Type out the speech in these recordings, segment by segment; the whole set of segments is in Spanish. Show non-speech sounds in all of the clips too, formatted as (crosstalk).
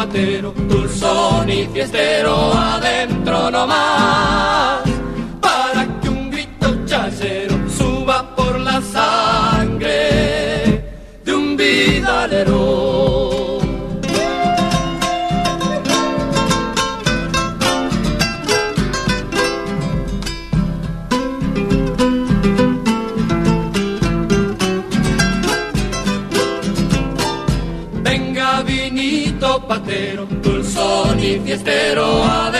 vinito patero, dulzón y fiestero, adentro nomás. Para que un grito chayero suba por la sangre de un vidalero. Fiestero, adentro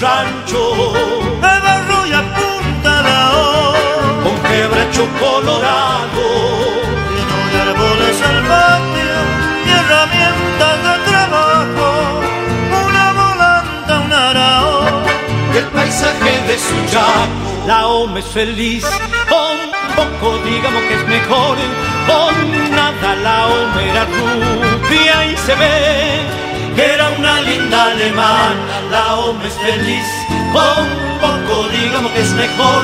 rancho, de barro y a punta con quebracho colorado. lleno de árboles salvajes y herramientas de trabajo, una volanta, un arao. y el paisaje de su chaco. La OMA es feliz, con poco digamos que es mejor, con nada la OMA era rubia y se ve alemana. La OMA es feliz, con poco digamos que es mejor,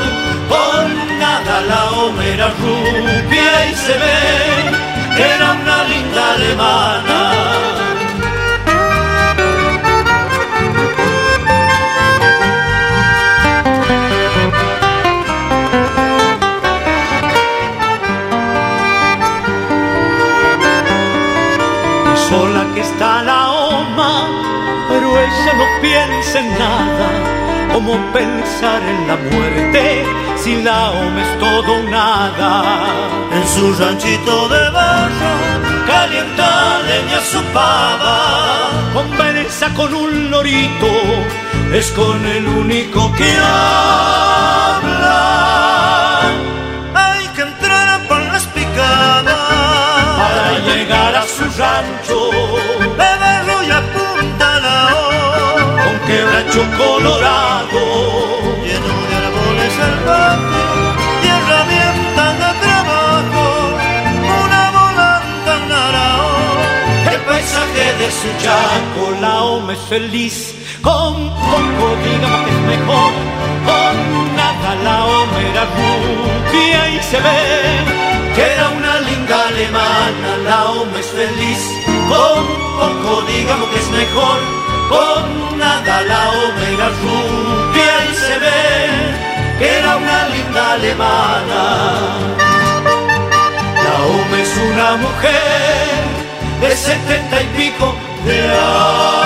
con nada la OMA era rubia y se ve que era una linda alemana. Piensa en nada. Como pensar en la muerte si la OMA es todo nada? En su ranchito de barro calienta leña su pava. Conversa con un lorito, es con el único que habla. Quebracho colorado. lleno de árboles salvajes y herramientas de trabajo, una volanta, un arao. El paisaje de su chaco, la OMA es feliz, con poco digamos que es mejor, con nada la OMA era rubia y se ve que era una linda alemana, la OMA es feliz, con poco digamos que es mejor, con nada la OMA era rubia y se ve que era una linda alemana. La OMA es una mujer de setenta y pico de años.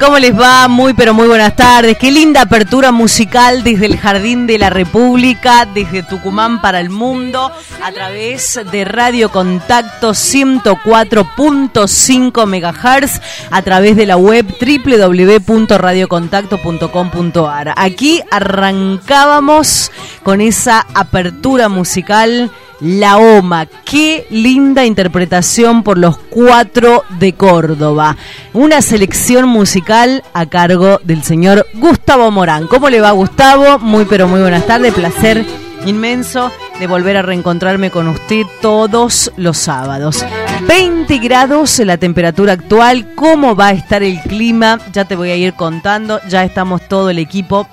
¿Cómo les va? Muy pero muy buenas tardes. Qué linda apertura musical desde el Jardín de la República, desde Tucumán para el mundo, a través de Radio Contacto 104.5 MHz, a través de la web www.radiocontacto.com.ar. Aquí arrancábamos con esa apertura musical la OMA, qué linda interpretación por los cuatro de Córdoba. Una selección musical a cargo del señor Gustavo Morán. ¿Cómo le va Gustavo? Muy pero muy buenas tardes, placer inmenso de volver a reencontrarme con usted todos los sábados. 20 grados la temperatura actual, cómo va a estar el clima, ya te voy a ir contando, ya estamos todo el equipo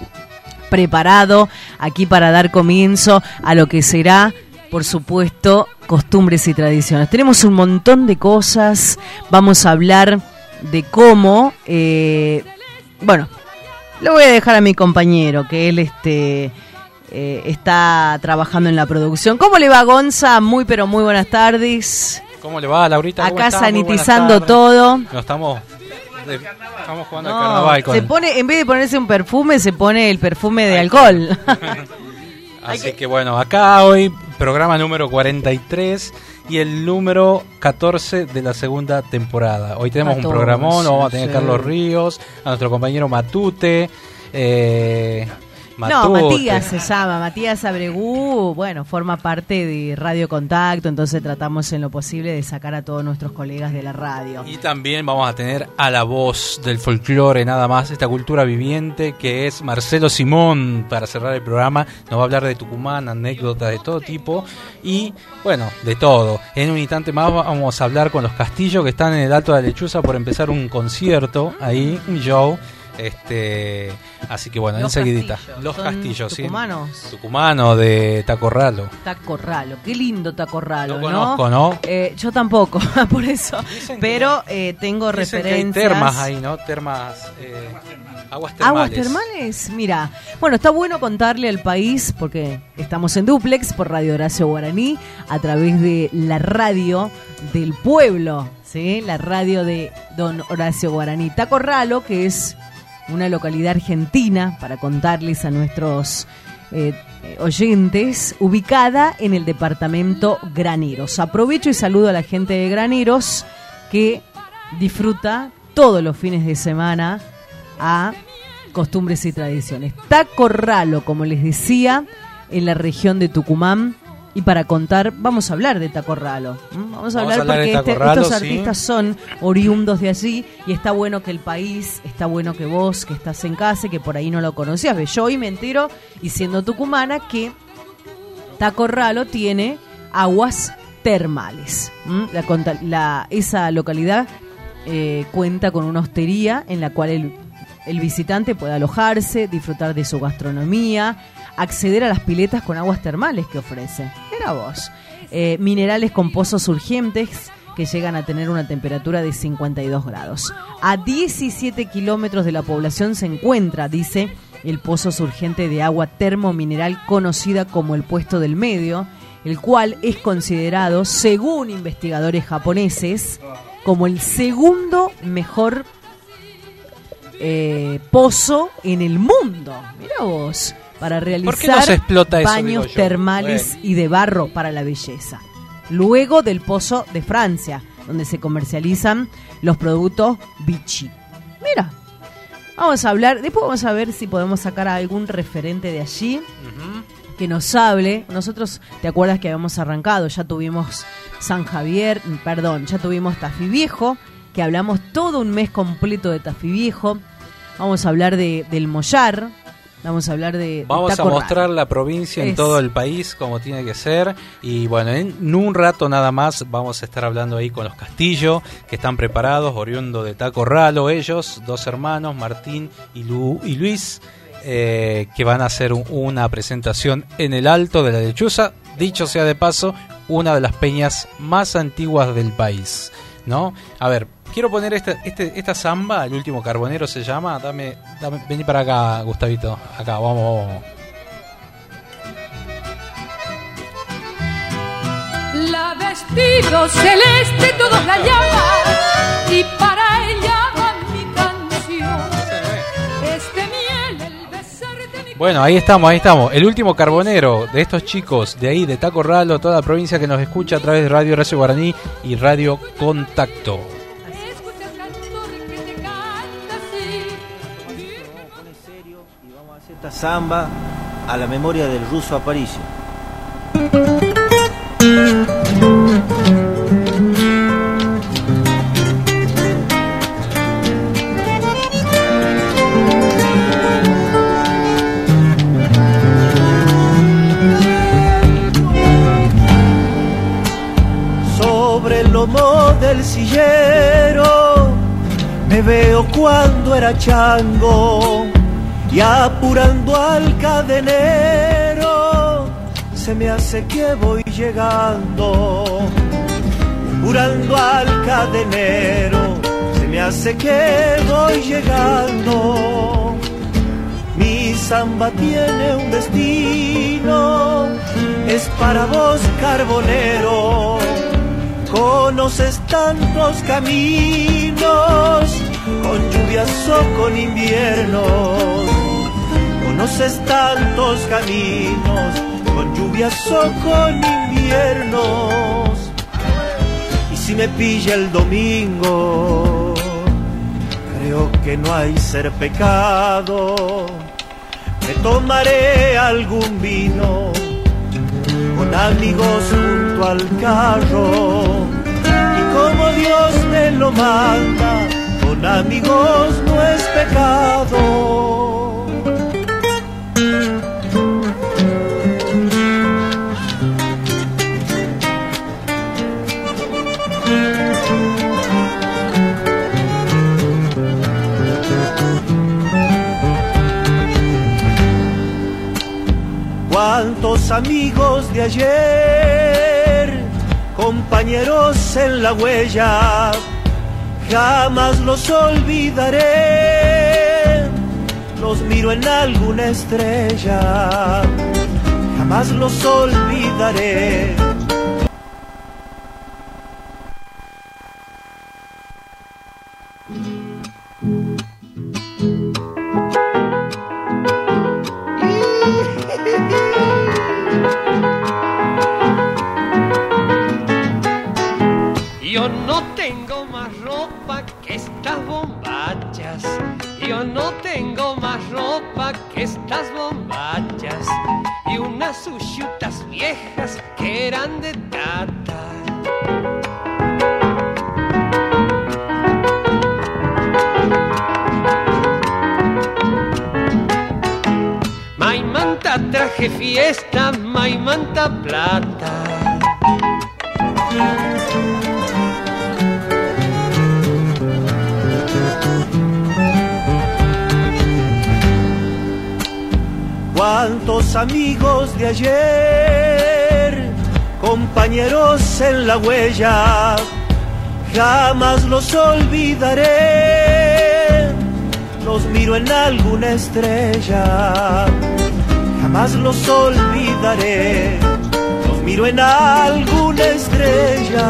preparado aquí para dar comienzo a lo que será por supuesto, costumbres y tradiciones. Tenemos un montón de cosas, vamos a hablar de cómo, eh, bueno, lo voy a dejar a mi compañero, que él este, eh, está trabajando en la producción. ¿Cómo le va, Gonza? Muy, pero muy buenas tardes. ¿Cómo le va, Laurita? Acá sanitizando todo. No estamos... Estamos jugando al carnaval. Se pone, en vez de ponerse un perfume, se pone el perfume de alcohol. (laughs) Así que bueno, acá hoy programa número 43 y el número 14 de la segunda temporada. Hoy tenemos un programón, vamos a tener a Carlos Ríos, a nuestro compañero Matute, eh, no, Matías se llama, Matías Abregú, bueno, forma parte de Radio Contacto, entonces tratamos en lo posible de sacar a todos nuestros colegas de la radio. Y también vamos a tener a la voz del folclore, nada más, esta cultura viviente, que es Marcelo Simón, para cerrar el programa, nos va a hablar de Tucumán, anécdotas de todo tipo, y bueno, de todo. En un instante más vamos a hablar con los castillos que están en el Alto de la Lechuza por empezar un concierto ahí, un show este, así que bueno, enseguidita. Los castillos, tucumanos. sí. Tucumano de Tacorralo. Tacorralo, qué lindo Tacorralo, no conozco, ¿no? Eh, yo tampoco, (laughs) por eso. Pero eh, tengo referencias. termas ahí, ¿no? Termas. Eh, aguas termales. Aguas termales, mira. Bueno, está bueno contarle al país, porque estamos en duplex por Radio Horacio Guaraní, a través de la radio del pueblo, ¿sí? La radio de Don Horacio Guaraní. Tacorralo, que es una localidad argentina, para contarles a nuestros eh, oyentes, ubicada en el departamento Graneros. Aprovecho y saludo a la gente de Graneros que disfruta todos los fines de semana a costumbres y tradiciones. Tacorralo, como les decía, en la región de Tucumán, y para contar, vamos a hablar de Tacorralo. Vamos a hablar porque este, estos artistas son oriundos de allí y está bueno que el país, está bueno que vos, que estás en casa, que por ahí no lo conocías, yo hoy me entero, y siendo tucumana, que Tacorralo tiene aguas termales. La, esa localidad eh, cuenta con una hostería en la cual el, el visitante puede alojarse, disfrutar de su gastronomía, acceder a las piletas con aguas termales que ofrece. Era vos. Eh, minerales con pozos urgentes que llegan a tener una temperatura de 52 grados. A 17 kilómetros de la población se encuentra, dice, el pozo surgente de agua termomineral conocida como el puesto del medio, el cual es considerado, según investigadores japoneses, como el segundo mejor eh, pozo en el mundo. Mira vos para realizar baños termales y de barro para la belleza. Luego del Pozo de Francia, donde se comercializan los productos Vichy. Mira, vamos a hablar, después vamos a ver si podemos sacar algún referente de allí. que nos hable. Nosotros, ¿te acuerdas que habíamos arrancado? Ya tuvimos San Javier, perdón, ya tuvimos Tafí Viejo, que hablamos todo un mes completo de Tafí Viejo. Vamos a hablar de, del Mollar, Vamos a hablar de. Vamos a mostrar la provincia en todo el país como tiene que ser. Y bueno, en un rato nada más vamos a estar hablando ahí con los Castillo, que están preparados, oriundo de Taco Ralo, ellos, dos hermanos, Martín y, y Luis. Eh, que van a hacer una presentación en el Alto de la Lechuza, dicho sea de paso, una de las peñas más antiguas del país, ¿no? A ver, quiero poner este, este, esta samba, el último carbonero se llama. Dame, dame, vení para acá, Gustavito. Acá, vamos, vamos. La vestido celeste, todos la llaman, y para ella va mi canción. Este miel, el besar de mi Bueno, ahí estamos, ahí estamos. El último carbonero de estos chicos de ahí, de Taco Ralo, toda la provincia que nos escucha a través de Radio Horacio Guaraní y Radio Contacto. Samba a la memoria del ruso Aparicio. Sobre el lomo del sillero me veo cuando era chango y apurando al cadenero se me hace que voy llegando. Apurando al cadenero se me hace que voy llegando. Mi samba tiene un destino, es para vos carbonero. Conoces tantos caminos, con lluvias o con inviernos conoces tantos caminos, con lluvias o con inviernos. Y si me pilla el domingo, creo que no hay ser pecado. Me tomaré algún vino con amigos junto al carro. Y como Dios me lo manda, con amigos no es pecado. Amigos de ayer, compañeros en la huella, jamás los olvidaré. Los miro en alguna estrella, jamás los olvidaré. La huella, jamás los olvidaré. Los miro en alguna estrella, jamás los olvidaré. Los miro en alguna estrella.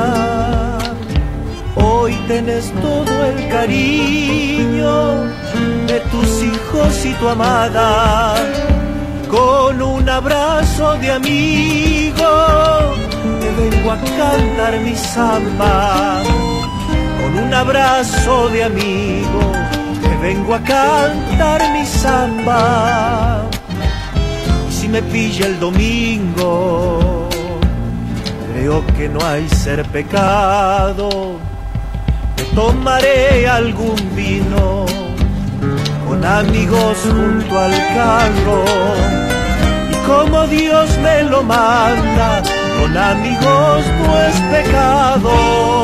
Hoy tenés todo el cariño de tus hijos y tu amada con un abrazo de amigo vengo a cantar mi samba. Con un abrazo de amigo te vengo a cantar mi samba. Y si me pilla el domingo. Creo que no hay ser pecado, me tomaré algún vino con amigos junto al carro. Y como Dios me lo manda, con amigos no es pecado.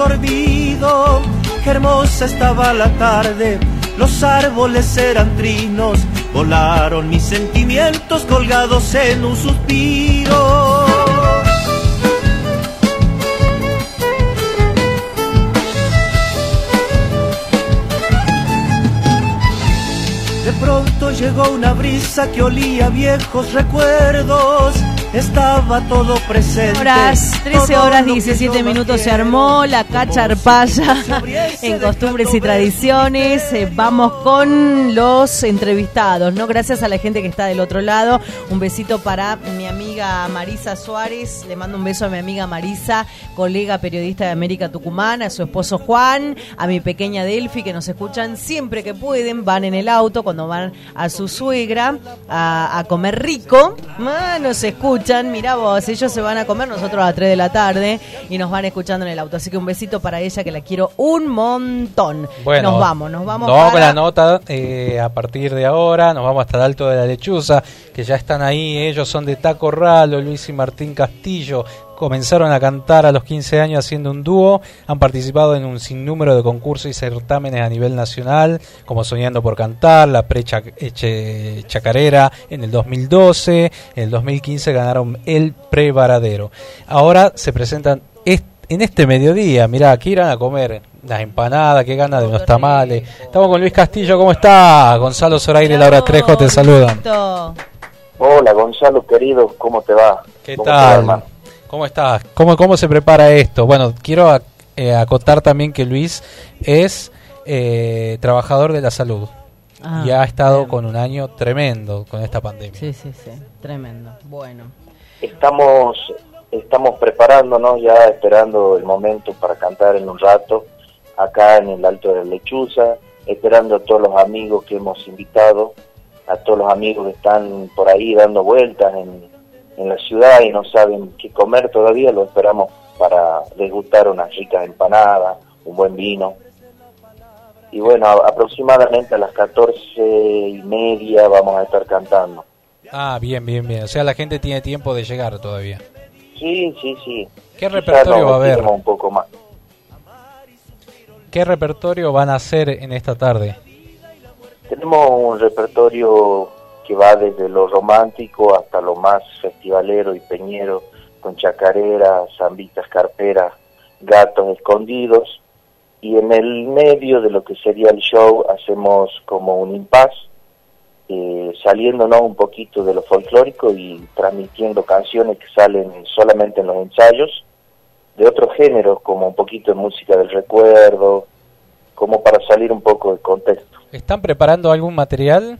Dormido. Qué hermosa estaba la tarde, los árboles eran trinos, volaron mis sentimientos colgados en un suspiro. De pronto llegó una brisa que olía viejos recuerdos estaba todo presente. Horas, 13 horas 17 minutos se armó la cacharpaya (laughs) en costumbres y tradiciones. Eh, vamos con los entrevistados, ¿no? Gracias a la gente que está del otro lado. Un besito para amiga Marisa Suárez. Le mando un beso a mi amiga Marisa, colega periodista de América Tucumán, a su esposo Juan, a mi pequeña Delphi, que nos escuchan siempre que pueden. Van en el auto cuando van a su suegra a, comer rico. Ah, nos escuchan mira vos, ellos se van a comer, nosotros a las 3 de la tarde y nos van escuchando en el auto. Así que un besito para ella que la quiero un montón. Bueno, nos vamos, nos vamos. Nos con la nota eh, a partir de ahora, nos vamos hasta el Alto de la Lechuza, que ya están ahí, ellos son de Taco Luis y Martín Castillo, comenzaron a cantar a los 15 años haciendo un dúo, han participado en un sinnúmero de concursos y certámenes a nivel nacional, como Soñando por Cantar, la Pre-Chacarera en el 2012, en el 2015 ganaron el Pre-Varadero. Ahora se presentan en este mediodía, mirá, aquí irán a comer las empanadas, qué ganas de unos tamales. Estamos con Luis Castillo, ¿cómo está? Gonzalo Zoraire y Laura Trejo te saludan. Hola Gonzalo, querido, ¿cómo te va? ¿Qué tal? ¿Cómo estás? ¿Cómo, ¿Cómo se prepara esto? Bueno, quiero eh, acotar también que Luis es eh, trabajador de la salud ah, y ha estado con un año tremendo con esta pandemia. Sí, sí, sí, tremendo. Bueno. Estamos, estamos preparándonos ya, esperando el momento para cantar en un rato, acá en el Alto de la Lechuza, esperando a todos los amigos que hemos invitado, a todos los amigos que están por ahí dando vueltas en en la ciudad y no saben qué comer todavía, lo esperamos para degustar unas ricas empanadas, un buen vino. Y bueno, aproximadamente a las 14 y media vamos a estar cantando. Ah, bien, bien, bien. O sea, la gente tiene tiempo de llegar todavía. Sí, sí, sí. ¿Qué repertorio va a haber? Un poco más. ¿Qué repertorio van a hacer en esta tarde? Tenemos un repertorio que va desde lo romántico hasta lo más festivalero y peñero, con chacareras, zambitas carperas, gatos escondidos, y en el medio de lo que sería el show hacemos como un impas, eh, saliéndonos un poquito de lo folclórico y transmitiendo canciones que salen solamente en los ensayos, de otros géneros, como un poquito de música del recuerdo, como para salir un poco del contexto. ¿Están preparando algún material?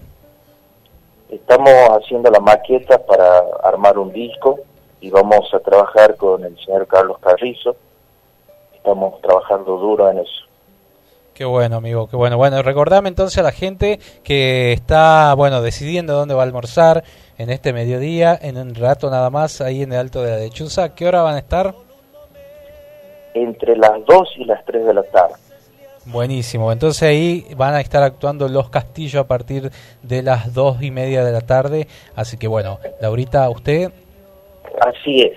Estamos haciendo la maqueta para armar un disco y vamos a trabajar con el señor Carlos Carrizo. Estamos trabajando duro en eso. Qué bueno, amigo, qué bueno. Bueno, recordame entonces a la gente que está, bueno, decidiendo dónde va a almorzar en este mediodía, en un rato nada más, ahí en el Alto de la Lechuza. ¿Qué hora van a estar? Entre las 2 y las 3 de la tarde. Buenísimo, entonces ahí van a estar actuando los castillos a partir de las dos y media de la tarde, así que bueno, Laurita, usted... Así es.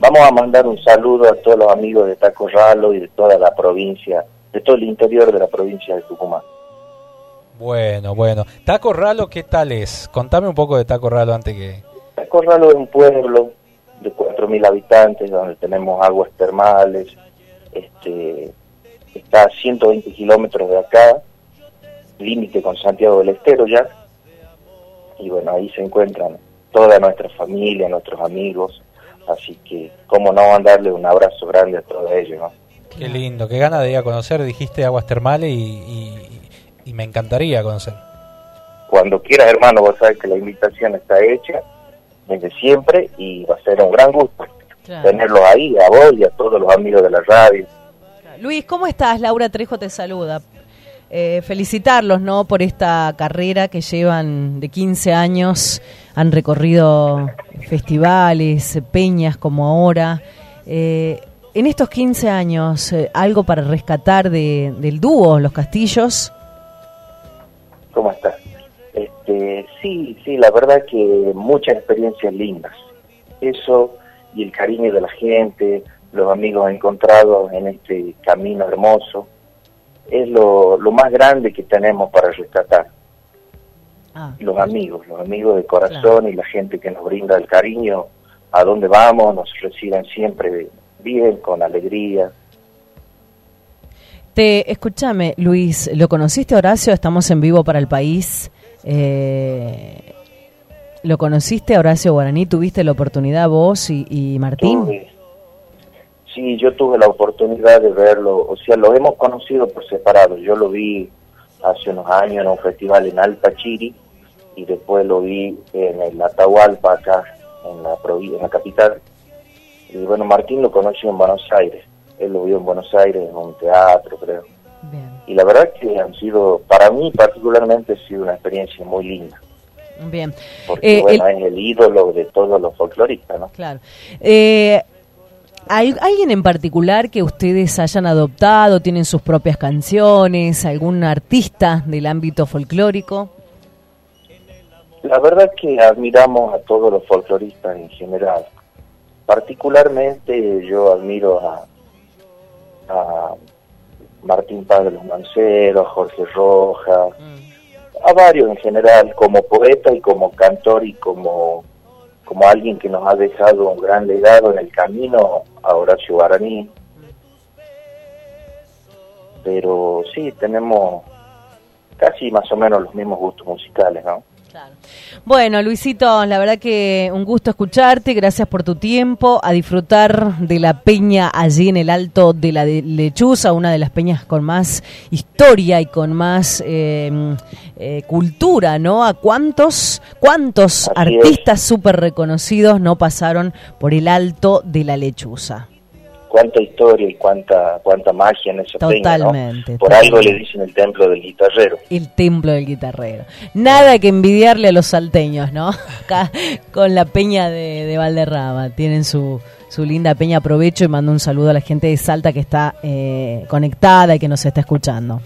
Vamos a mandar un saludo a todos los amigos de Taco Ralo y de toda la provincia, de todo el interior de la provincia de Tucumán. Bueno, bueno. Taco Ralo, ¿qué tal es? Contame un poco de Taco Ralo antes que... Taco Ralo es un pueblo de 4.000 habitantes donde tenemos aguas termales, este, está a 120 kilómetros de acá, límite con Santiago del Estero ya, y bueno, ahí se encuentran toda nuestra familia, nuestros amigos, así que cómo no mandarle un abrazo grande a todos ellos, ¿no? Qué lindo, qué ganas de ir a conocer, dijiste aguas termales y, y- y me encantaría conocer. Cuando quieras, hermano, vos sabes que la invitación está hecha desde siempre y va a ser un gran gusto Claro. tenerlos ahí, a vos y a todos los amigos de la radio. Luis, ¿cómo estás? Laura Trejo te saluda. Eh, felicitarlos, ¿no? Por esta carrera que llevan de 15 años, han recorrido festivales, peñas como ahora. Eh, en estos 15 años, eh, ¿algo para rescatar de, del dúo, Los Castillos? ¿Cómo estás? Este, sí, sí, la verdad que muchas experiencias lindas. Eso y el cariño de la gente, los amigos encontrados en este camino hermoso, es lo, lo más grande que tenemos para rescatar. Ah, Los amigos, los amigos de corazón y la gente que nos brinda el cariño, a donde vamos, nos reciben siempre bien, con alegría. Te, escúchame, Luis, ¿lo conociste Horacio? Estamos en vivo para el país. Eh, ¿Lo conociste a Horacio Guaraní? ¿Tuviste la oportunidad vos y, y Martín? Tuve- sí, yo tuve la oportunidad de verlo, o sea, lo hemos conocido por separado. Yo lo vi hace unos años en un festival en Alta Chiri y después lo vi en el Atahualpa acá, en la, en la capital. Y bueno, Martín lo conoció en Buenos Aires. Él lo vio en Buenos Aires, en un teatro, creo. Bien, Y la verdad que han sido, para mí particularmente, ha sido una experiencia muy linda. bien. Porque, Eh, bueno, el- es el ídolo de todos los folcloristas, ¿no? Claro. Eh, ¿hay- ¿Alguien en particular que ustedes hayan adoptado, tienen sus propias canciones, algún artista del ámbito folclórico? La verdad que admiramos a todos los folcloristas en general. Particularmente yo admiro a, a Martín Paz de los Manceros, a Jorge Rojas, a varios en general, como poeta y como cantor y como, como alguien que nos ha dejado un gran legado en el camino a Horacio Guaraní. Pero sí, tenemos casi más o menos los mismos gustos musicales, ¿no? Bueno, Luisito, la verdad que un gusto escucharte, gracias por tu tiempo, a disfrutar de la peña allí en el Alto de la Lechuza, una de las peñas con más historia y con más eh, eh, cultura, ¿no? ¿A cuántos, cuántos Así artistas súper reconocidos no pasaron por el Alto de la Lechuza? Cuánta historia y cuánta cuánta magia en esa peña, ¿no? Totalmente, Por algo totalmente. le dicen el templo del guitarrero. El templo del guitarrero. Nada que envidiarle a los salteños, ¿no? (laughs) Acá con la peña de, de Valderrama. Tienen su, su linda peña. Aprovecho y mando un saludo a la gente de Salta que está eh, conectada y que nos está escuchando.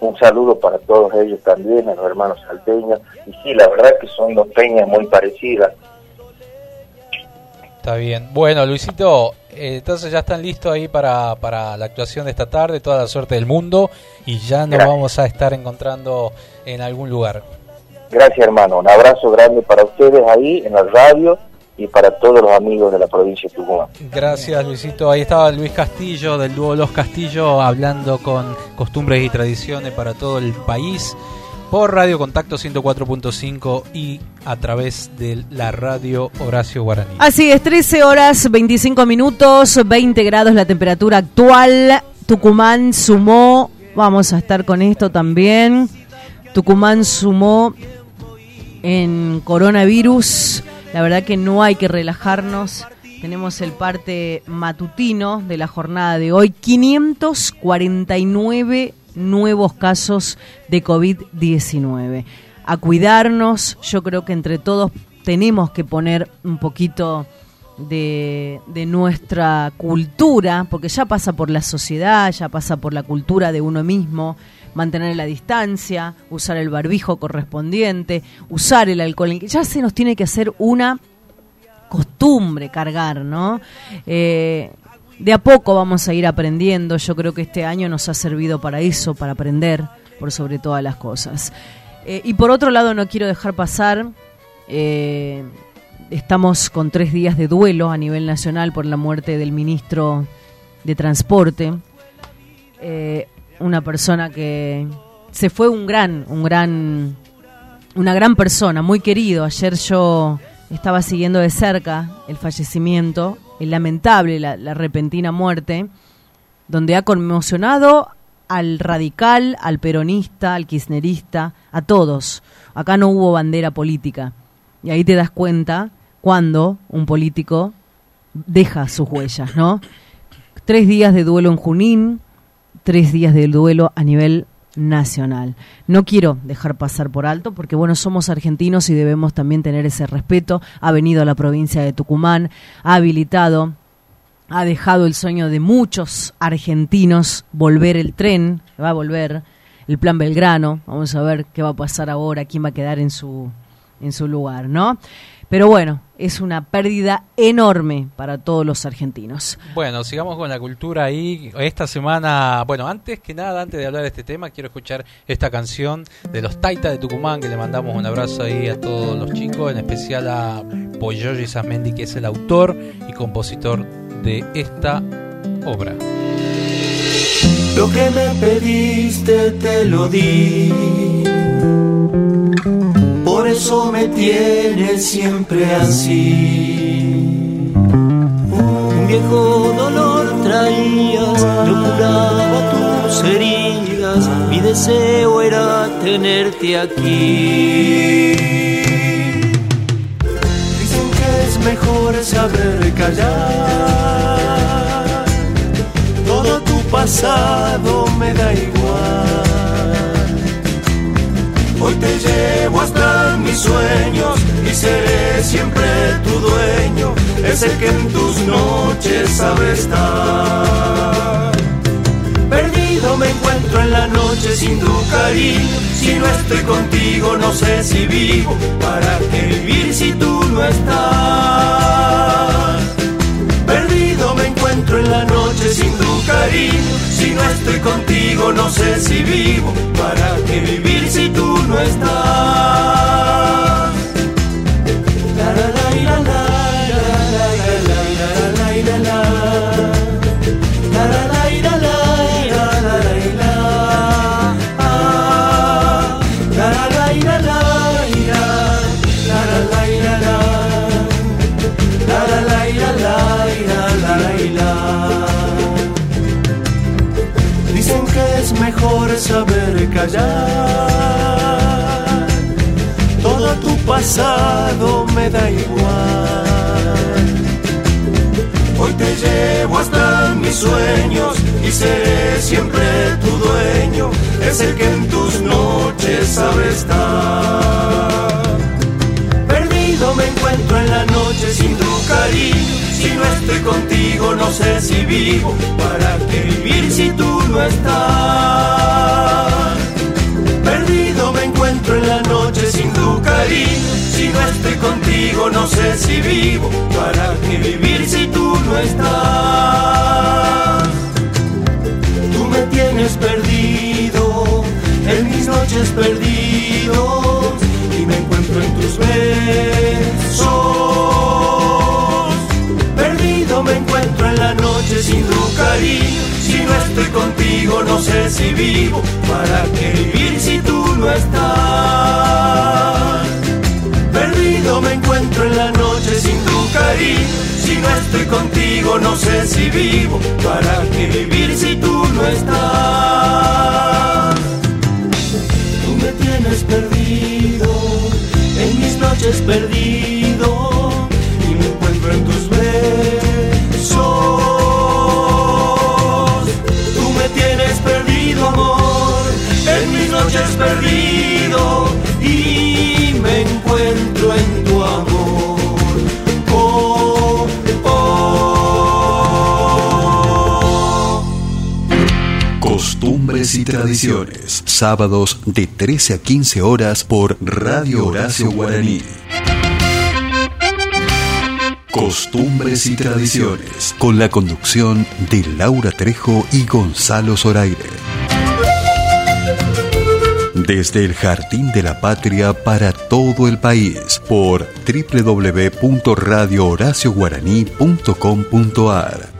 Un saludo para todos ellos también, a los hermanos salteños. Y sí, la verdad que son dos peñas muy parecidas. Está bien. Bueno, Luisito, eh, entonces ya están listos ahí para, para la actuación de esta tarde, toda la suerte del mundo y ya nos Gracias. vamos a estar encontrando en algún lugar. Gracias, hermano. Un abrazo grande para ustedes ahí en la radio y para todos los amigos de la provincia de Tucumán. Gracias, Luisito. Ahí estaba Luis Castillo del dúo Los Castillo hablando con costumbres y tradiciones para todo el país por Radio Contacto 104.5 y a través de la radio Horacio Guaraní. Así es, 13 horas 25 minutos, 20 grados la temperatura actual. Tucumán sumó, vamos a estar con esto también. Tucumán sumó en coronavirus. La verdad que no hay que relajarnos. Tenemos el parte matutino de la jornada de hoy. 549 nuevos casos de COVID-19. A cuidarnos, yo creo que entre todos tenemos que poner un poquito de, de nuestra cultura, porque ya pasa por la sociedad, ya pasa por la cultura de uno mismo, mantener la distancia, usar el barbijo correspondiente, usar el alcohol, ya se nos tiene que hacer una costumbre cargar, ¿no? Eh, de a poco vamos a ir aprendiendo, yo creo que este año nos ha servido para eso, para aprender por sobre todas las cosas. Eh, y por otro lado no quiero dejar pasar eh, estamos con tres días de duelo a nivel nacional por la muerte del ministro de Transporte, eh, una persona que se fue un gran, un gran, una gran persona, muy querido. Ayer yo estaba siguiendo de cerca el fallecimiento, lamentable, la, la repentina muerte, donde ha conmocionado al radical, al peronista, al kirchnerista, a todos. Acá no hubo bandera política. Y ahí te das cuenta cuando un político deja sus huellas, ¿no? Tres días de duelo en Junín, tres días de duelo a nivel nacional. No quiero dejar pasar por alto porque bueno, somos argentinos y debemos también tener ese respeto. Ha venido a la provincia de Tucumán, ha habilitado, ha dejado el sueño de muchos argentinos volver el tren, va a volver el plan Belgrano. Vamos a ver qué va a pasar ahora, quién va a quedar en su en su lugar, ¿no? Pero bueno, es una pérdida enorme para todos los argentinos. Bueno, sigamos con la cultura ahí. Esta semana, bueno, antes que nada, antes de hablar de este tema, quiero escuchar esta canción de los Taita de Tucumán, que le mandamos un abrazo ahí a todos los chicos, en especial a Poyoyi Samendi, que es el autor y compositor de esta obra. Lo que me pediste te lo di por eso me tienes siempre así. Un viejo dolor traías, yo curaba tus heridas, mi deseo era tenerte aquí. Dicen que es mejor saber callar, todo tu pasado me da igual. Hoy te llevo hasta mis sueños y seré siempre tu dueño, ese que en tus noches sabe estar. Perdido me encuentro en la noche sin tu cariño, si no estoy contigo no sé si vivo, para qué vivir si tú no estás. No estoy contigo no sé si vivo, para qué vivir si tú no estás. Saber callar. Todo tu pasado me da igual. Hoy te llevo hasta mis sueños y seré siempre tu dueño. Es el que en tus noches sabe estar. Si no estoy contigo, no sé si vivo. ¿Para qué vivir si tú no estás? Perdido me encuentro en la noche sin tu cariño. Si no estoy contigo, no sé si vivo. ¿Para qué vivir si tú no estás? Tú me tienes perdido en mis noches perdidos y me encuentro en tus besos. Me encuentro en la noche sin tu cariño. Si no estoy contigo, no sé si vivo. ¿Para qué vivir si tú no estás? Perdido me encuentro en la noche sin tu cariño. Si no estoy contigo, no sé si vivo. ¿Para qué vivir si tú no estás? Tú me tienes perdido en mis noches perdido y me encuentro en tus besos. Perdido, amor, en mis noches perdido y me encuentro en tu amor. Oh, oh. Costumbres y tradiciones. Sábados de 13 a 15 horas por Radio Horacio Guaraní. Costumbres y tradiciones. Con la conducción de Laura Trejo y Gonzalo Zoraire. Desde el Jardín de la Patria para todo el país por www.radiohoracioguaraní.com.ar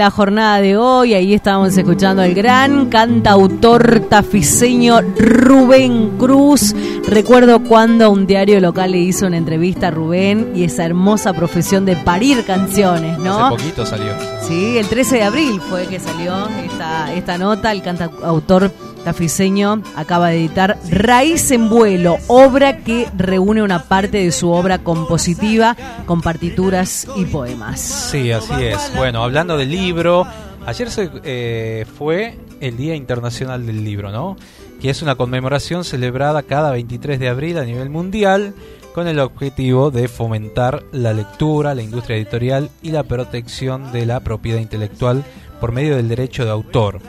la jornada de hoy, ahí estábamos escuchando al gran cantautor tafiseño Rubén Cruz. Recuerdo cuando un diario local le hizo una entrevista a Rubén y esa hermosa profesión de parir canciones, ¿no? Hace poquito salió. Sí, el 13 de abril fue que salió esta, esta nota. El cantautor acaba de editar Raíz en Vuelo, obra que reúne una parte de su obra compositiva con partituras y poemas. Sí, así es. Bueno, hablando del libro, ayer se, eh, fue el Día Internacional del Libro, ¿no? Que es una conmemoración celebrada cada 23 de abril a nivel mundial con el objetivo de fomentar la lectura, la industria editorial y la protección de la propiedad intelectual por medio del derecho de autor.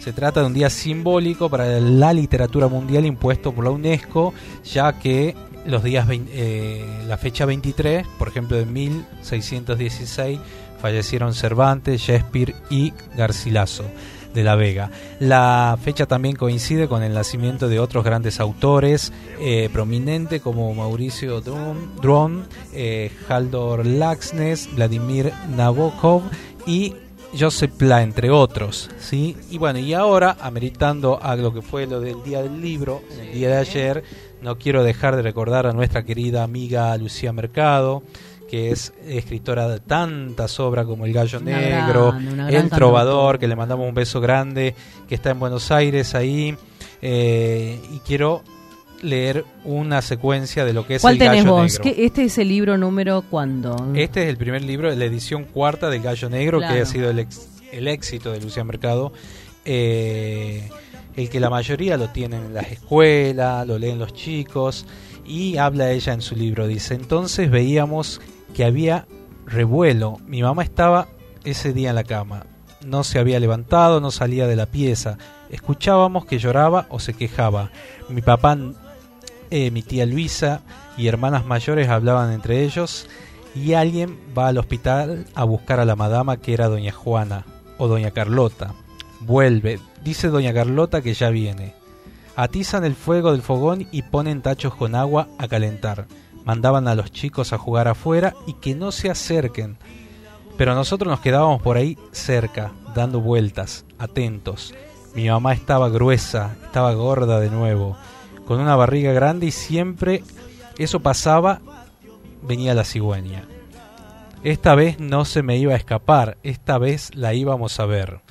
Se trata de un día simbólico para la literatura mundial impuesto por la UNESCO, ya que los días vein- eh, la fecha 23, por ejemplo, de 1616, fallecieron Cervantes, Shakespeare y Garcilaso de la Vega. La fecha también coincide con el nacimiento de otros grandes autores eh, prominentes como Mauricio Dron, eh, Haldor Laxness, Vladimir Nabokov y Joseph Pla, entre otros, ¿sí? Y bueno, y ahora, ameritando a lo que fue lo del Día del Libro, el día de ayer, no quiero dejar de recordar a nuestra querida amiga Lucía Mercado, que es escritora de tantas obras como El Gallo Una Negro, gran- El Trovador, que le mandamos un beso grande, que está en Buenos Aires ahí, eh, y quiero leer una secuencia de lo que es ¿Cuál El tenés Gallo vos? Negro. ¿Qué- ¿Este es el libro número cuándo? Este es el primer libro, la edición cuarta del Gallo Negro, Claro. que ha sido el, ex- el éxito de Lucía Mercado. Eh, el que la mayoría lo tienen en las escuelas, lo leen los chicos, y habla ella en su libro. Dice, entonces veíamos que había revuelo. Mi mamá estaba ese día en la cama. No se había levantado, no salía de la pieza. Escuchábamos que lloraba o se quejaba. Mi papá, eh, mi tía Luisa y hermanas mayores hablaban entre ellos y alguien va al hospital a buscar a la madama que era doña Juana o doña Carlota. Vuelve, dice doña Carlota que ya viene. Atizan el fuego del fogón y ponen tachos con agua a calentar. Mandaban a los chicos a jugar afuera y que no se acerquen. Pero nosotros nos quedábamos por ahí cerca, dando vueltas, atentos. Mi mamá estaba gruesa, estaba gorda de nuevo, con una barriga grande y siempre eso pasaba, venía la cigüeña. Esta vez no se me iba a escapar, esta vez la íbamos a ver.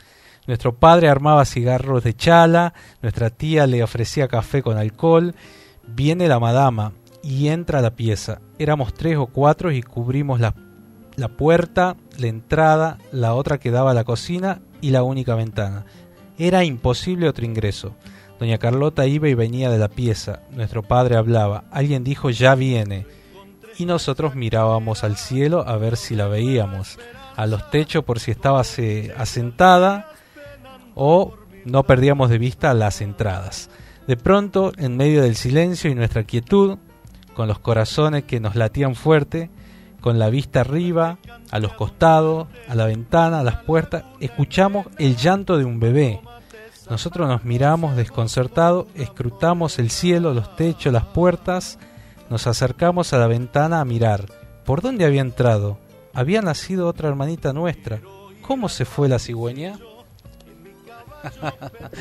Nuestro padre armaba cigarros de chala, nuestra tía le ofrecía café con alcohol. Viene la madama y entra a la pieza. Éramos tres o cuatro y cubrimos la, la puerta, la entrada, la otra que daba a la cocina y la única ventana. Era imposible otro ingreso. Doña Carlota iba y venía de la pieza. Nuestro padre hablaba. Alguien dijo ya viene. Y nosotros mirábamos al cielo a ver si la veíamos. A los techos por si estaba asentada o no perdíamos de vista las entradas. De pronto, en medio del silencio y nuestra quietud, con los corazones que nos latían fuerte, con la vista arriba, a los costados, a la ventana, a las puertas, escuchamos el llanto de un bebé. Nosotros nos miramos desconcertados, escrutamos el cielo, los techos, las puertas, nos acercamos a la ventana a mirar. ¿Por dónde había entrado? Había nacido otra hermanita nuestra. ¿Cómo se fue la cigüeña?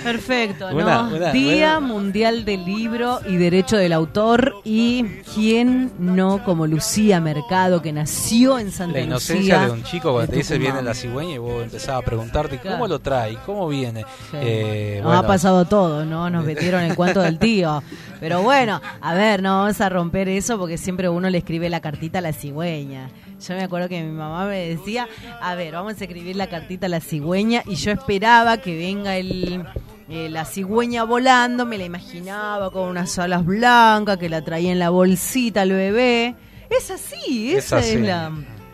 Perfecto, ¿no? Una- una- Día una- Mundial del Libro y Derecho del Autor y quién no como Lucía Mercado que nació en Santa La inocencia Lucía. de un chico cuando te dice viene la cigüeña y vos empezabas a preguntarte Claro. cómo lo trae, cómo viene. Sí. Eh, Nos bueno, ha pasado todo, ¿no? Nos (laughs) metieron el cuento del tío. Pero bueno, a ver, no vamos a romper eso porque siempre uno le escribe la cartita a la cigüeña. Yo me acuerdo que mi mamá me decía, a ver, vamos a escribir la cartita a la cigüeña y yo esperaba que venga el, eh, la cigüeña volando, me la imaginaba con unas alas blancas, que la traía en la bolsita al bebé. Es así, Es esa es, así. la...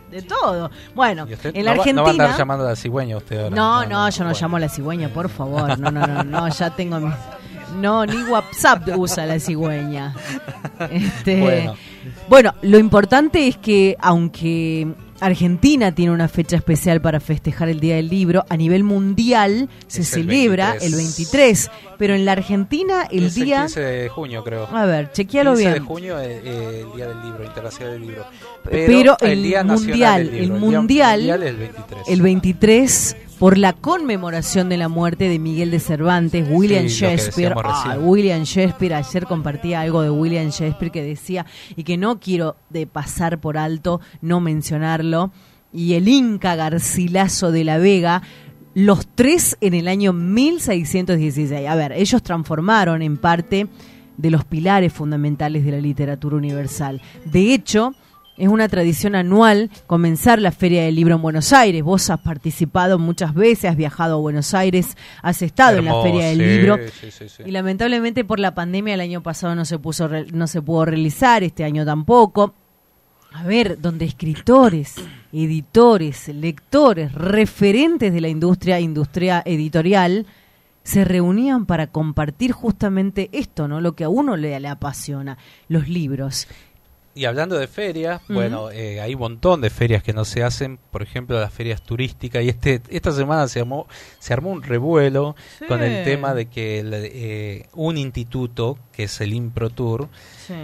De todo. Bueno, ¿y usted en la no va- Argentina... No va a andar llamando a la cigüeña usted ahora. No, no, yo no bueno. llamo a la cigüeña, por favor. No, no, no, no, ya tengo mi... No, ni WhatsApp usa la cigüeña. (laughs) Este, Bueno. bueno. lo importante es que aunque Argentina tiene una fecha especial para festejar el Día del Libro, a nivel mundial se Es el celebra 23. el 23, pero en la Argentina el Es día... el 15 de junio, creo. A ver, chequealo 15 de bien. junio eh, eh, el Día del Libro, Internacional del Libro. Pero, el, Día Nacional mundial, del el Libro, mundial, Día mundial es el 23. el 23 por la conmemoración de la muerte de Miguel de Cervantes, William Sí, Shakespeare. Ah. William Shakespeare, ayer compartía algo de William Shakespeare que decía, y que no quiero de pasar por alto no mencionarlo, y el Inca Garcilaso de la Vega, los tres en el año 1616. A ver, ellos transformaron en parte de los pilares fundamentales de la literatura universal. De hecho, es una tradición anual comenzar la Feria del Libro en Buenos Aires. Vos has participado muchas veces, has viajado a Buenos Aires, has estado en la Feria del sí, Libro. sí, sí, sí. Y lamentablemente por la pandemia el año pasado no se puso no se pudo realizar, este año tampoco. A ver, donde escritores, editores, lectores, referentes de la industria, industria editorial, se reunían para compartir justamente esto, ¿no? Lo que a uno le, le apasiona, los libros. Y hablando de ferias, bueno, eh, hay un montón de ferias que no se hacen, por ejemplo las ferias turísticas, y este esta semana se armó, se armó un revuelo Sí. con el tema de que el, eh, un instituto, que es el ImproTour,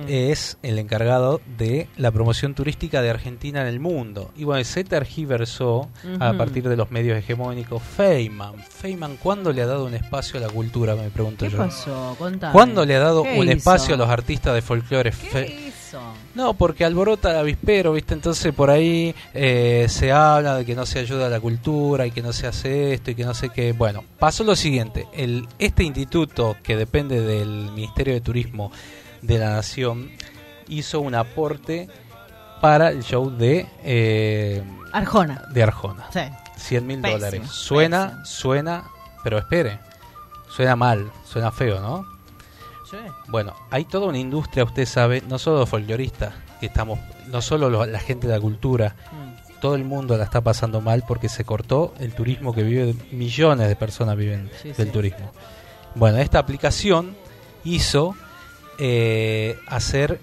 es el encargado de la promoción turística de Argentina en el mundo. Y bueno, se tergiversó a partir de los medios hegemónicos. Feynman, Feynman, ¿cuándo le ha dado un espacio a la cultura? Me pregunto ¿Qué yo. pasó? ¿Cuándo le ha dado ¿Qué un hizo? espacio a los artistas de folclore? ¿Qué No, porque alborota el avispero, ¿viste? Entonces por ahí eh, se habla de que no se ayuda a la cultura y que no se hace esto y que no sé qué. Bueno, pasó lo siguiente. El, este instituto, que depende del Ministerio de Turismo de la Nación, hizo un aporte para el show de, eh, Arjona. de Arjona. Sí. 100 mil dólares. Suena, pésimo. suena, pero espere. Suena mal, suena feo, ¿no? Sí. Bueno, hay toda una industria, usted sabe, no solo folcloristas, que estamos, no solo lo- la gente de la cultura, Mm. todo el mundo la está pasando mal porque se cortó el turismo que vive, millones de personas viven Sí, del sí. turismo. Bueno, esta aplicación hizo eh, hacer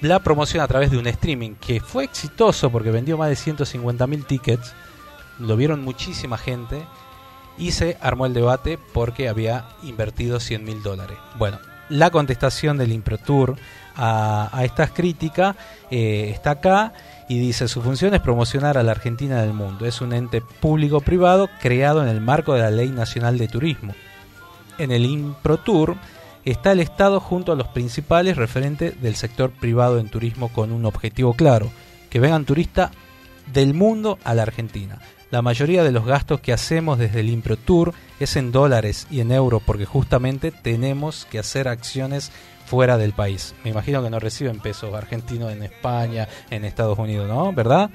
la promoción a través de un streaming que fue exitoso porque vendió más de 150.000 tickets, lo vieron muchísima gente y se armó el debate porque había invertido 100 mil dólares. Bueno, la contestación del ImproTour a, estas críticas eh, está acá y dice su función es promocionar a la Argentina en el mundo. Es un ente público-privado creado en el marco de la Ley Nacional de Turismo. En el ImproTour está el Estado junto a los principales referentes del sector privado en turismo con un objetivo claro, que vengan turistas del mundo a la Argentina. La mayoría de los gastos que hacemos desde el ImproTour es en dólares y en euros porque justamente tenemos que hacer acciones fuera del país. Me imagino que no reciben pesos argentinos en España, en Estados Unidos, ¿no? ¿Verdad?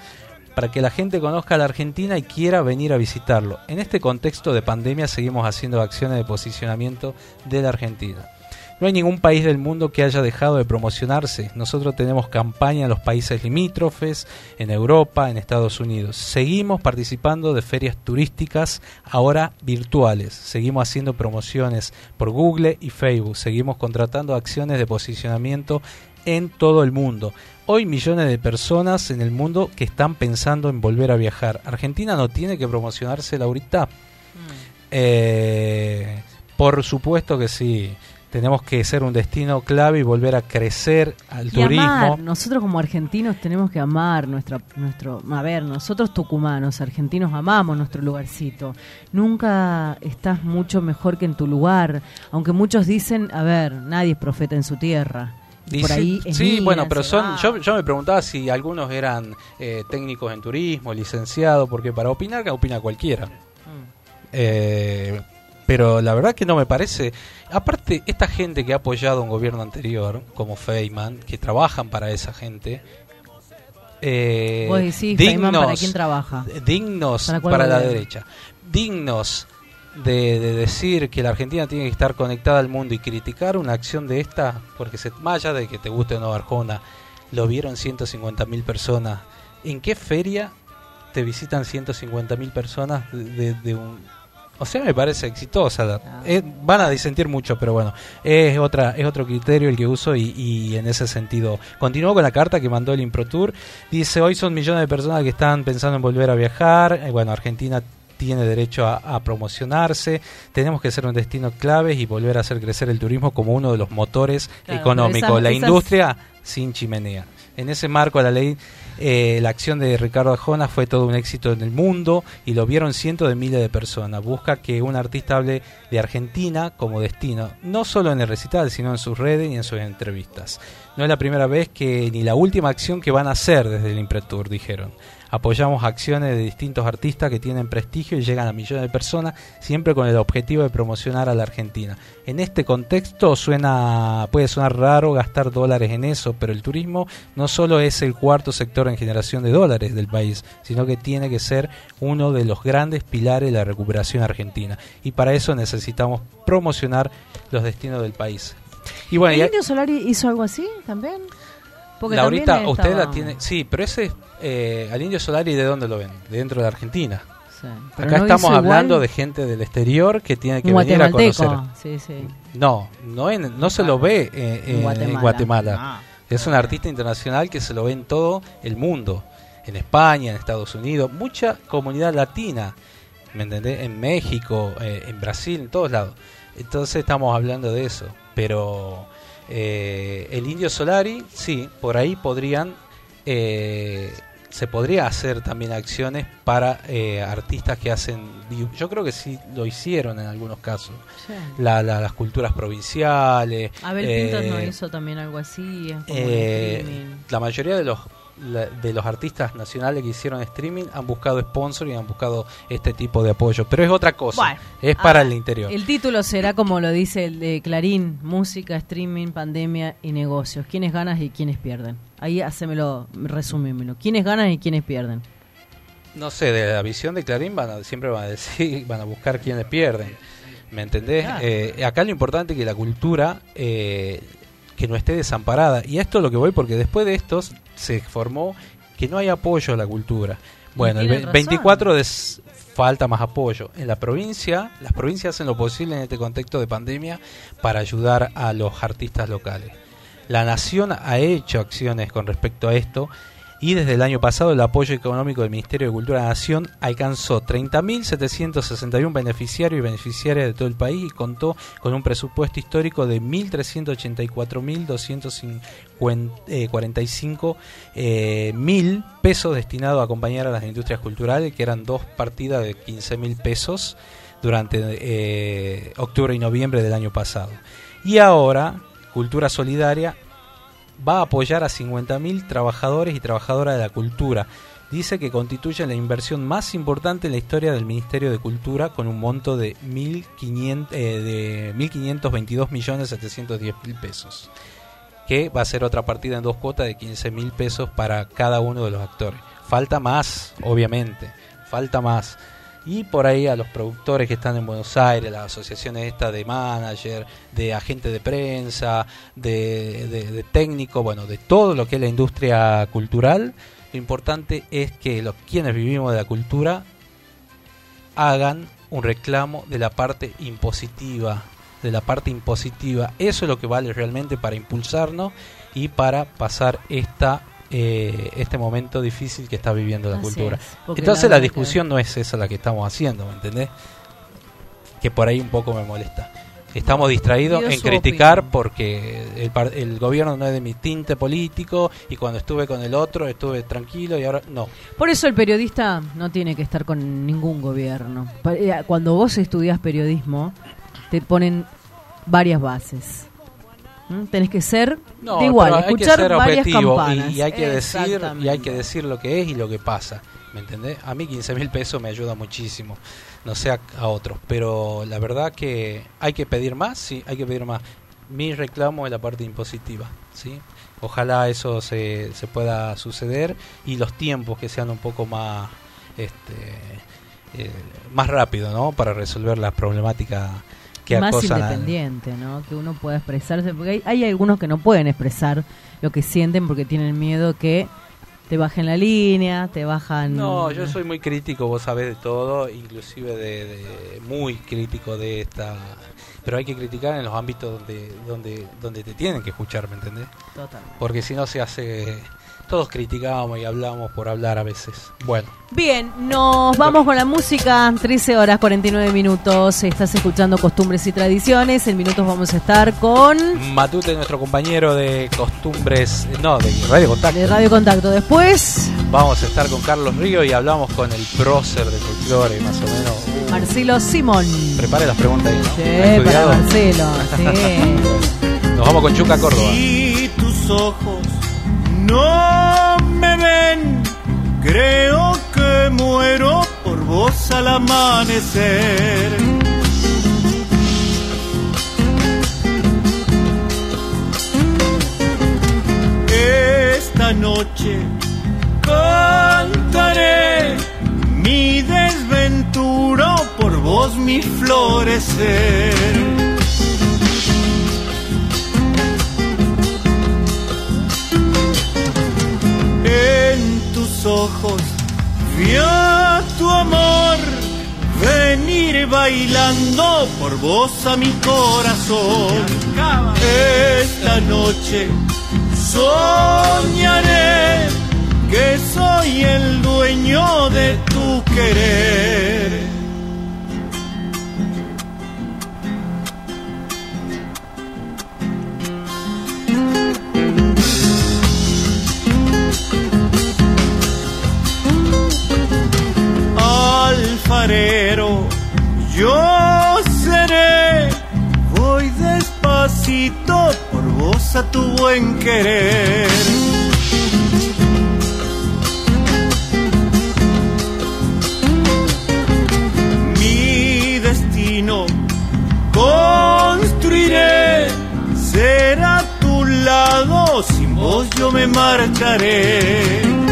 Para que la gente conozca a la Argentina y quiera venir a visitarlo. En este contexto de pandemia seguimos haciendo acciones de posicionamiento de la Argentina. No hay ningún país del mundo que haya dejado de promocionarse. Nosotros tenemos campaña en los países limítrofes, en Europa, en Estados Unidos. Seguimos participando de ferias turísticas, ahora virtuales. Seguimos haciendo promociones por Google y Facebook. Seguimos contratando acciones de posicionamiento en todo el mundo. Hoy millones de personas en el mundo que están pensando en volver a viajar. Argentina no tiene que promocionarse, Laurita. Eh, por supuesto que sí. Tenemos que ser un destino clave y volver a crecer al Y turismo. amar, nosotros como argentinos tenemos que amar nuestra, nuestro, a ver, nosotros tucumanos, argentinos amamos nuestro lugarcito. Nunca estás mucho mejor que en tu lugar, aunque muchos dicen, a ver, nadie es profeta en su tierra. Y por ahí sí, emigran, bueno, pero son. Yo, yo me preguntaba si algunos eran eh, técnicos en turismo, licenciados, porque para opinar, que opina cualquiera. Mm. Eh, pero la verdad que no me parece. Aparte, esta gente que ha apoyado a un gobierno anterior, como Feynman, que trabajan para esa gente. Eh, Vos decís, Feynman, ¿para quién trabaja? Dignos ¿Para la derecha. Dignos de, de decir que la Argentina tiene que estar conectada al mundo y criticar una acción de esta, porque se, más allá de que te guste o no Arjona, lo vieron 150.000 personas. ¿En qué feria te visitan 150.000 personas de, de- de un... O sea, me parece exitosa. Ah. eh, van a disentir mucho, pero bueno, es otra es otro criterio el que uso y, y en ese sentido. Continúo con la carta que mandó el ImproTour. Dice, hoy son millones de personas que están pensando en volver a viajar. Eh, bueno, Argentina tiene derecho a, a promocionarse. Tenemos que ser un destino clave y volver a hacer crecer el turismo como uno de los motores Claro, económicos. la esas- industria sin chimenea. En ese marco, la ley, eh, la acción de Ricardo Arjona fue todo un éxito en el mundo y lo vieron cientos de miles de personas. Busca que un artista hable de Argentina como destino, no solo en el recital, sino en sus redes y en sus entrevistas. No es la primera vez que ni la última acción que van a hacer desde el Impretur, dijeron. Apoyamos acciones de distintos artistas que tienen prestigio y llegan a millones de personas, siempre con el objetivo de promocionar a la Argentina. En este contexto suena, puede sonar raro gastar dólares en eso, pero el turismo no solo es el cuarto sector en generación de dólares del país, sino que tiene que ser uno de los grandes pilares de la recuperación argentina. Y para eso necesitamos promocionar los destinos del país. Y bueno, ¿El Indio Solari hizo algo así también? Porque Laurita, también usted la tiene. Sí, pero ese. Eh, al Indio Solari, ¿de dónde lo ven? De dentro de Argentina. Sí, Acá no estamos hablando igual de gente del exterior que tiene que venir a conocer. Sí, sí. No, no, en- no se lo ve eh, En en, Guatemala. en Guatemala. Ah. Es un artista internacional que se lo ve en todo el mundo. En España, en Estados Unidos, mucha comunidad latina. ¿Me entendés? En México, eh, en Brasil, en todos lados. Entonces estamos hablando de eso. Pero eh, el Indio Solari, sí, por ahí podrían. eh, se podría hacer también acciones para eh, artistas que hacen. Yo creo que sí lo hicieron en algunos casos. Sí. La- la- las culturas provinciales. Abel eh, Pintos no hizo también algo así. es como un eh, la mayoría de los la- de los artistas nacionales que hicieron streaming han buscado sponsor y han buscado este tipo de apoyo, pero es otra cosa, Bueno, es para ah, el interior. El título será como lo dice el de Clarín, música, streaming, pandemia y negocios. ¿Quiénes ganan y quiénes pierden? Ahí hacémelo, resúmemelo. ¿Quiénes ganan y quiénes pierden? No sé, de la visión de Clarín van a- siempre van a decir, (laughs) van a buscar quienes pierden. ¿Me entendés? Claro. Eh, acá lo importante es que la cultura eh, que no esté desamparada. Y a esto es lo que voy porque después de esto se formó que no hay apoyo a la cultura. Bueno, el tienen ve- razón. 24 de falta más apoyo. En la provincia, las provincias hacen lo posible en este contexto de pandemia para ayudar a los artistas locales. La nación ha hecho acciones con respecto a esto y desde el año pasado el apoyo económico del Ministerio de Cultura de la Nación alcanzó 30.761 beneficiarios y beneficiarias de todo el país y contó con un presupuesto histórico de 1.384.245 eh, mil pesos destinados a acompañar a las industrias culturales, que eran dos partidas de 15.000 pesos durante eh, octubre y noviembre del año pasado. Y ahora, Cultura Solidaria va a apoyar a 50.000 trabajadores y trabajadoras de la cultura. Dice que constituyen la inversión más importante en la historia del Ministerio de Cultura con un monto de 1.500, eh, de 1.522.710.000 pesos. Que va a ser otra partida en dos cuotas de 15.000 pesos para cada uno de los actores. Falta más, obviamente. Falta más. Y por ahí a los productores que están en Buenos Aires, las asociaciones estas de manager, de agente de prensa, de, de, de técnico, bueno, de todo lo que es la industria cultural, lo importante es que los quienes vivimos de la cultura hagan un reclamo de la parte impositiva, de la parte impositiva. Eso es lo que vale realmente para impulsarnos y para pasar esta eh, este momento difícil que está viviendo la Así cultura. es, Entonces la discusión no es esa la que estamos haciendo, ¿me entendés? Que por ahí un poco me molesta. Estamos distraídos en criticar opinión. porque el, el gobierno no es de mi tinte político y cuando estuve con el otro estuve tranquilo y ahora no. Por eso el periodista no tiene que estar con ningún gobierno. Eh, Cuando vos estudias periodismo, te ponen varias bases. ¿Mm? Tenés que ser No, de igual, que escuchar ser varias campanas. y, y hay que decir y hay que decir lo que es y lo que pasa, ¿me entendés? A mí 15 mil pesos me ayuda muchísimo, no sé a, a otros, pero la verdad que hay que pedir más, sí, hay que pedir más. Mi reclamo es la parte impositiva, ¿sí? Ojalá eso se, se pueda suceder y los tiempos que sean un poco más este eh, más rápido, ¿no? Para resolver las problemáticas que más acosan al- independiente, ¿no? Que uno pueda expresarse, porque hay, hay algunos que no pueden expresar lo que sienten porque tienen miedo que te bajen la línea, te bajan... No, yo soy muy crítico, vos sabés de todo, inclusive de, de- muy crítico de esta, pero hay que criticar en los ámbitos donde donde donde te tienen que escuchar, ¿me entendés? Totalmente. Porque si no se hace, todos criticamos y hablamos por hablar a veces. Bueno, Bien, nos vamos con la música, 13 horas 49 minutos, estás escuchando Costumbres y Tradiciones, en minutos vamos a estar con... Matute, nuestro compañero de costumbres, no, de Radio Contacto. De Radio Contacto. Después, Vamos a estar con Carlos Río y hablamos con el prócer de folclore, más o menos. Marcelo Simón. Prepare las preguntas ahí, ¿no? ¿Ha Sí, para? Marcelo, sí. (laughs) Nos vamos con Chuca Córdoba. Si tus ojos no me ven, creo que muero por vos al amanecer. Esta noche cantaré mi desventura por vos mi florecer. Tus ojos vi a tu amor venir bailando por vos a mi corazón. Esta noche soñaré que soy el dueño de tu querer. Alfarero, yo seré. Voy despacito por vos a tu buen querer. Mi destino construiré, será tu lado, sin vos yo me marcharé.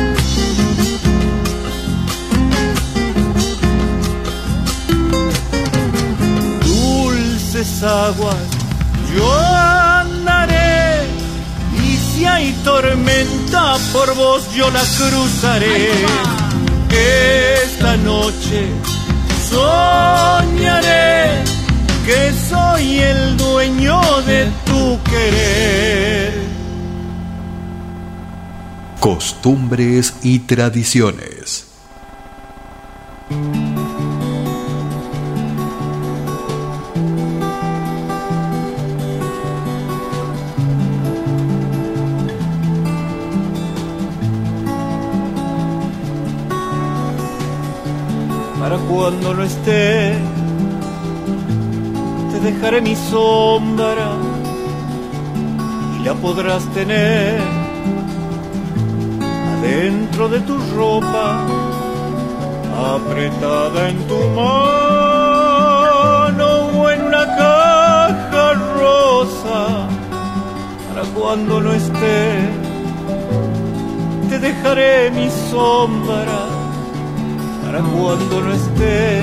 Dulces aguas yo andaré y si hay tormenta por vos yo la cruzaré. Esta noche soñaré que soy el dueño de tu querer. Costumbres y tradiciones. Cuando no esté, te dejaré mi sombra y la podrás tener adentro de tu ropa, apretada en tu mano o en una caja rosa. Para cuando no esté, te dejaré mi sombra para cuando no esté,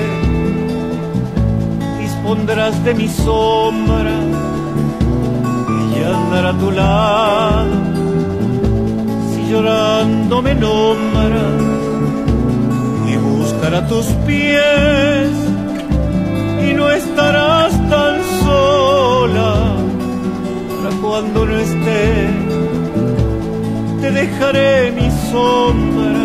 dispondrás de mi sombra, ella andará a tu lado, si llorando me nombras, y buscará tus pies, y no estarás tan sola, para cuando no esté, te dejaré mi sombra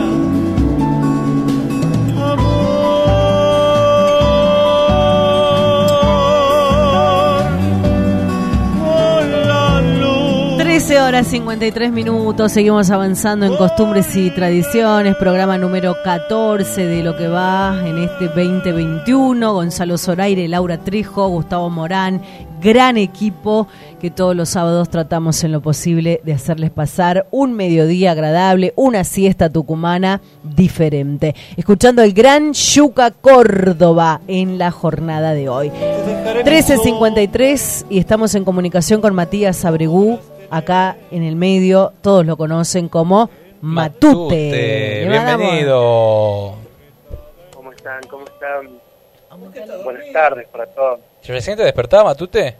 horas 53 minutos, seguimos avanzando en costumbres y tradiciones, programa número 14 de lo que va en este 2021, Gonzalo Zoraire, Laura Trejo, Gustavo Morán, gran equipo que todos los sábados tratamos en lo posible de hacerles pasar un mediodía agradable, una siesta tucumana diferente. Escuchando el gran Yuca Córdoba en la jornada de hoy. 13.53 y estamos en comunicación con Matías Abregú, acá en el medio todos lo conocen como Matute. Matute, bienvenido. ¿Cómo están? ¿Cómo están? Buenas tardes para todos. ¿Recién te despertaba, Matute?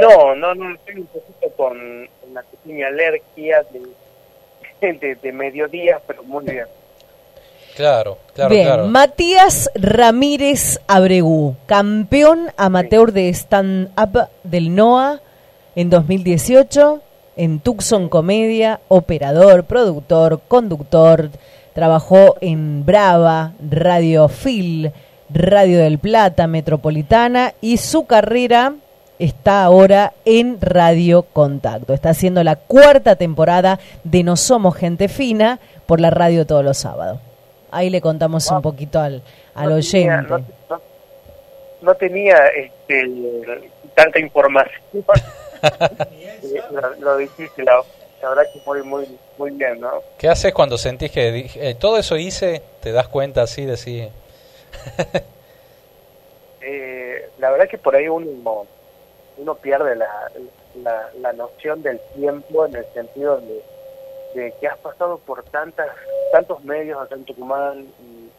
No, no, no, estoy un poquito con una pequeña alergia de, (laughs) de, de mediodía, pero muy bien. Claro, claro, Bien, claro. Matías Ramírez Abregú, campeón amateur de stand-up del NOA en 2018, en Tucson Comedia, operador, productor, conductor, trabajó en Brava, Radio Phil, Radio del Plata, Metropolitana y su carrera está ahora en Radio Contacto. Está haciendo la cuarta temporada de No Somos Gente Fina por la radio todos los sábados. Ahí le contamos un poquito al, al no tenía, oyente. no, no- no tenía este, tanta información. (laughs) Lo, lo difícil, la, la verdad que muy, muy, muy bien, ¿no? ¿Qué haces cuando sentís que eh, todo eso hice? ¿Te das cuenta así de sí? (laughs) Eh, la verdad que por ahí uno, uno pierde la, la, la noción del tiempo en el sentido de, de que has pasado por tantas tantos medios acá en Tucumán y,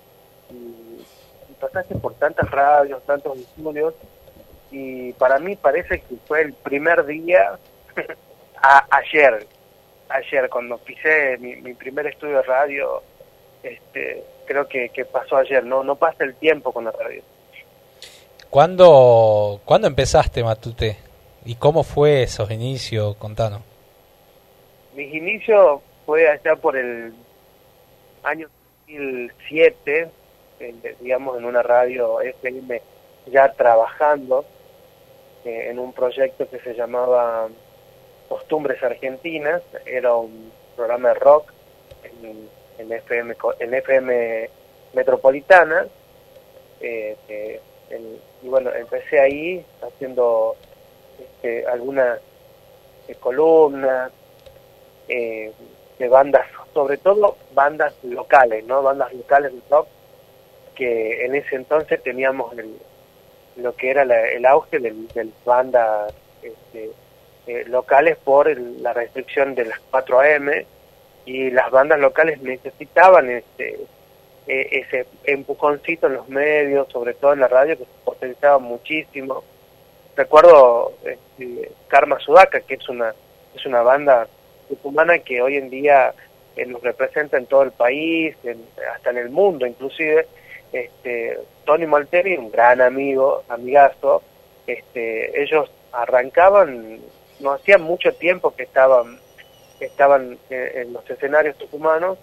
y- y pasaste por tantas radios, tantos estudios y para mí parece que fue el primer día (laughs) a, ayer, ayer cuando pisé mi, mi primer estudio de radio, este, creo que, que pasó ayer, no no pasa el tiempo con la radio. ¿Cuándo, ¿Cuándo empezaste, Matute? ¿Y cómo fue esos inicios? Contanos. Mis inicios fue allá por el año 2007, en- digamos en una radio FM ya trabajando eh, en un proyecto que se llamaba Costumbres Argentinas, era un programa de rock en, en FM, en FM Metropolitana. eh, y bueno, empecé ahí haciendo este, algunas eh, columnas, eh, de bandas, sobre todo bandas locales, ¿no? Bandas locales de rock, que en ese entonces teníamos el, lo que era la- el auge de las bandas este, eh, locales por el- la restricción de las 4 AM y las bandas locales necesitaban este eh, ese empujoncito en los medios, sobre todo en la radio, que se potenciaba muchísimo recuerdo este, Karma Sudaka, que es una, es una banda tucumana que hoy en día eh, nos representa en todo el país, hasta en el mundo inclusive. Este, Tony Malteri, un gran amigo, amigazo, este, ellos arrancaban, no hacía mucho tiempo que estaban, estaban en, los escenarios tucumanos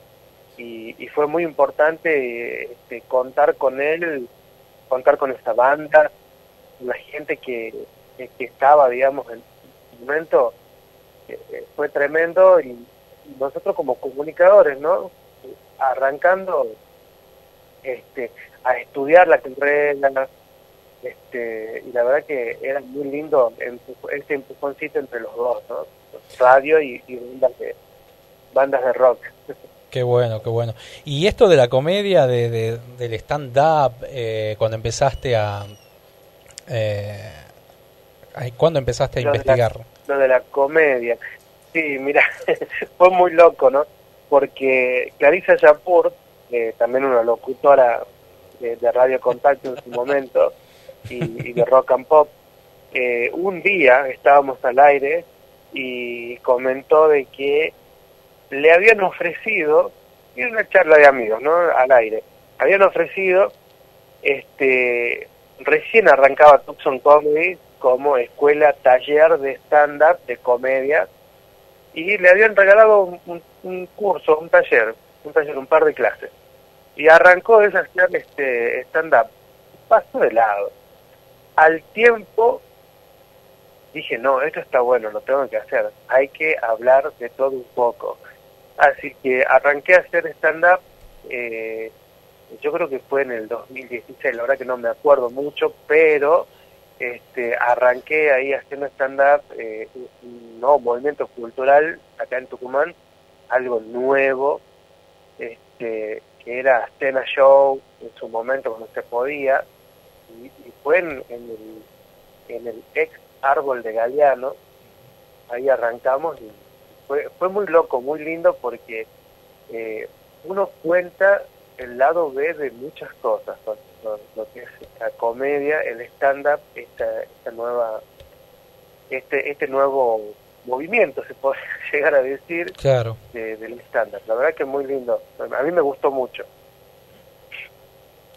y, fue muy importante este, contar con él, contar con esta banda, la gente que, que, estaba, digamos, en el momento, eh, fue tremendo y nosotros como comunicadores, ¿no? Arrancando este, a estudiar la carrera, este, y la verdad que era muy lindo este empujoncito entre los dos, ¿no? Radio y, bandas, de, bandas de rock. (laughs) Qué bueno, qué bueno. Y esto de la comedia, de, del stand-up, eh, cuando empezaste a... Eh, ¿Cuándo empezaste a investigar? lo de la comedia. Sí, mira, (laughs) fue muy loco, ¿no? Porque Clarissa Yapur, eh, también una locutora de, Radio Contacto en su momento y, de Rock and Pop, eh, un día estábamos al aire y comentó de que le habían ofrecido, y una charla de amigos, ¿no? Al aire, habían ofrecido, este, recién arrancaba Tucson Comedy como escuela taller de stand-up de comedia y le habían regalado un, curso, un taller, un taller, un par de clases. Y arrancó esa este stand-up. Pasó de lado. Al tiempo dije, no, esto está bueno, lo tengo que hacer. Hay que hablar de todo un poco. Así que arranqué a hacer stand-up, eh, yo creo que fue en el 2016, la verdad que no me acuerdo mucho, pero este, arranqué ahí haciendo stand-up, eh, nuevo movimiento cultural acá en Tucumán, algo nuevo, este, era Cena Show en su momento cuando se podía, y, fue en, el, en el ex árbol de Galeano, ahí arrancamos y fue, fue muy loco, muy lindo porque eh, uno cuenta el lado B de muchas cosas lo, que es la comedia, el stand-up, esta, esta nueva, este, este nuevo movimiento, se puede (laughs) llegar a decir, claro. del stand-up. La verdad que es muy lindo. A mí me gustó mucho.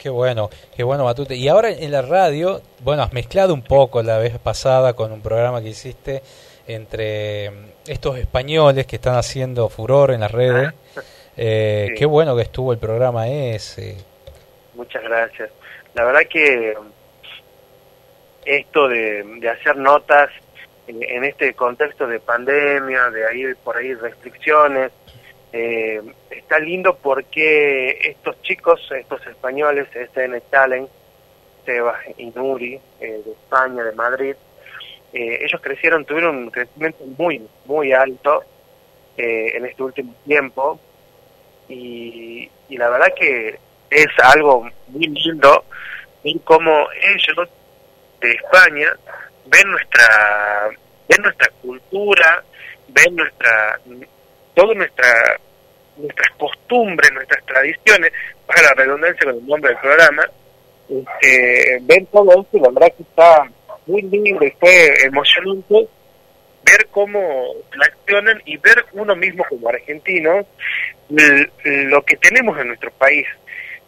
Qué bueno, qué bueno Matute. Y ahora en la radio, bueno, has mezclado un poco la vez pasada con un programa que hiciste entre estos españoles que están haciendo furor en las redes. (laughs) Eh, Qué bueno que estuvo el programa ese. Muchas gracias. La verdad que esto de, hacer notas en, este contexto de pandemia, de ahí por ahí restricciones, eh, está lindo porque estos chicos, estos españoles, SN Talent, Sebas y Nuri, eh, de España, de Madrid, eh, ellos crecieron, tuvieron un crecimiento muy, muy alto en este último tiempo y, y la verdad que es algo muy lindo ver cómo ellos de España ven nuestra ven nuestra cultura ven nuestra toda nuestra nuestras costumbres nuestras tradiciones para la redundancia con el nombre del programa este, ven todo esto y la verdad que está muy lindo y fue emocionante ver cómo reaccionan y ver uno mismo como argentino lo que tenemos en nuestro país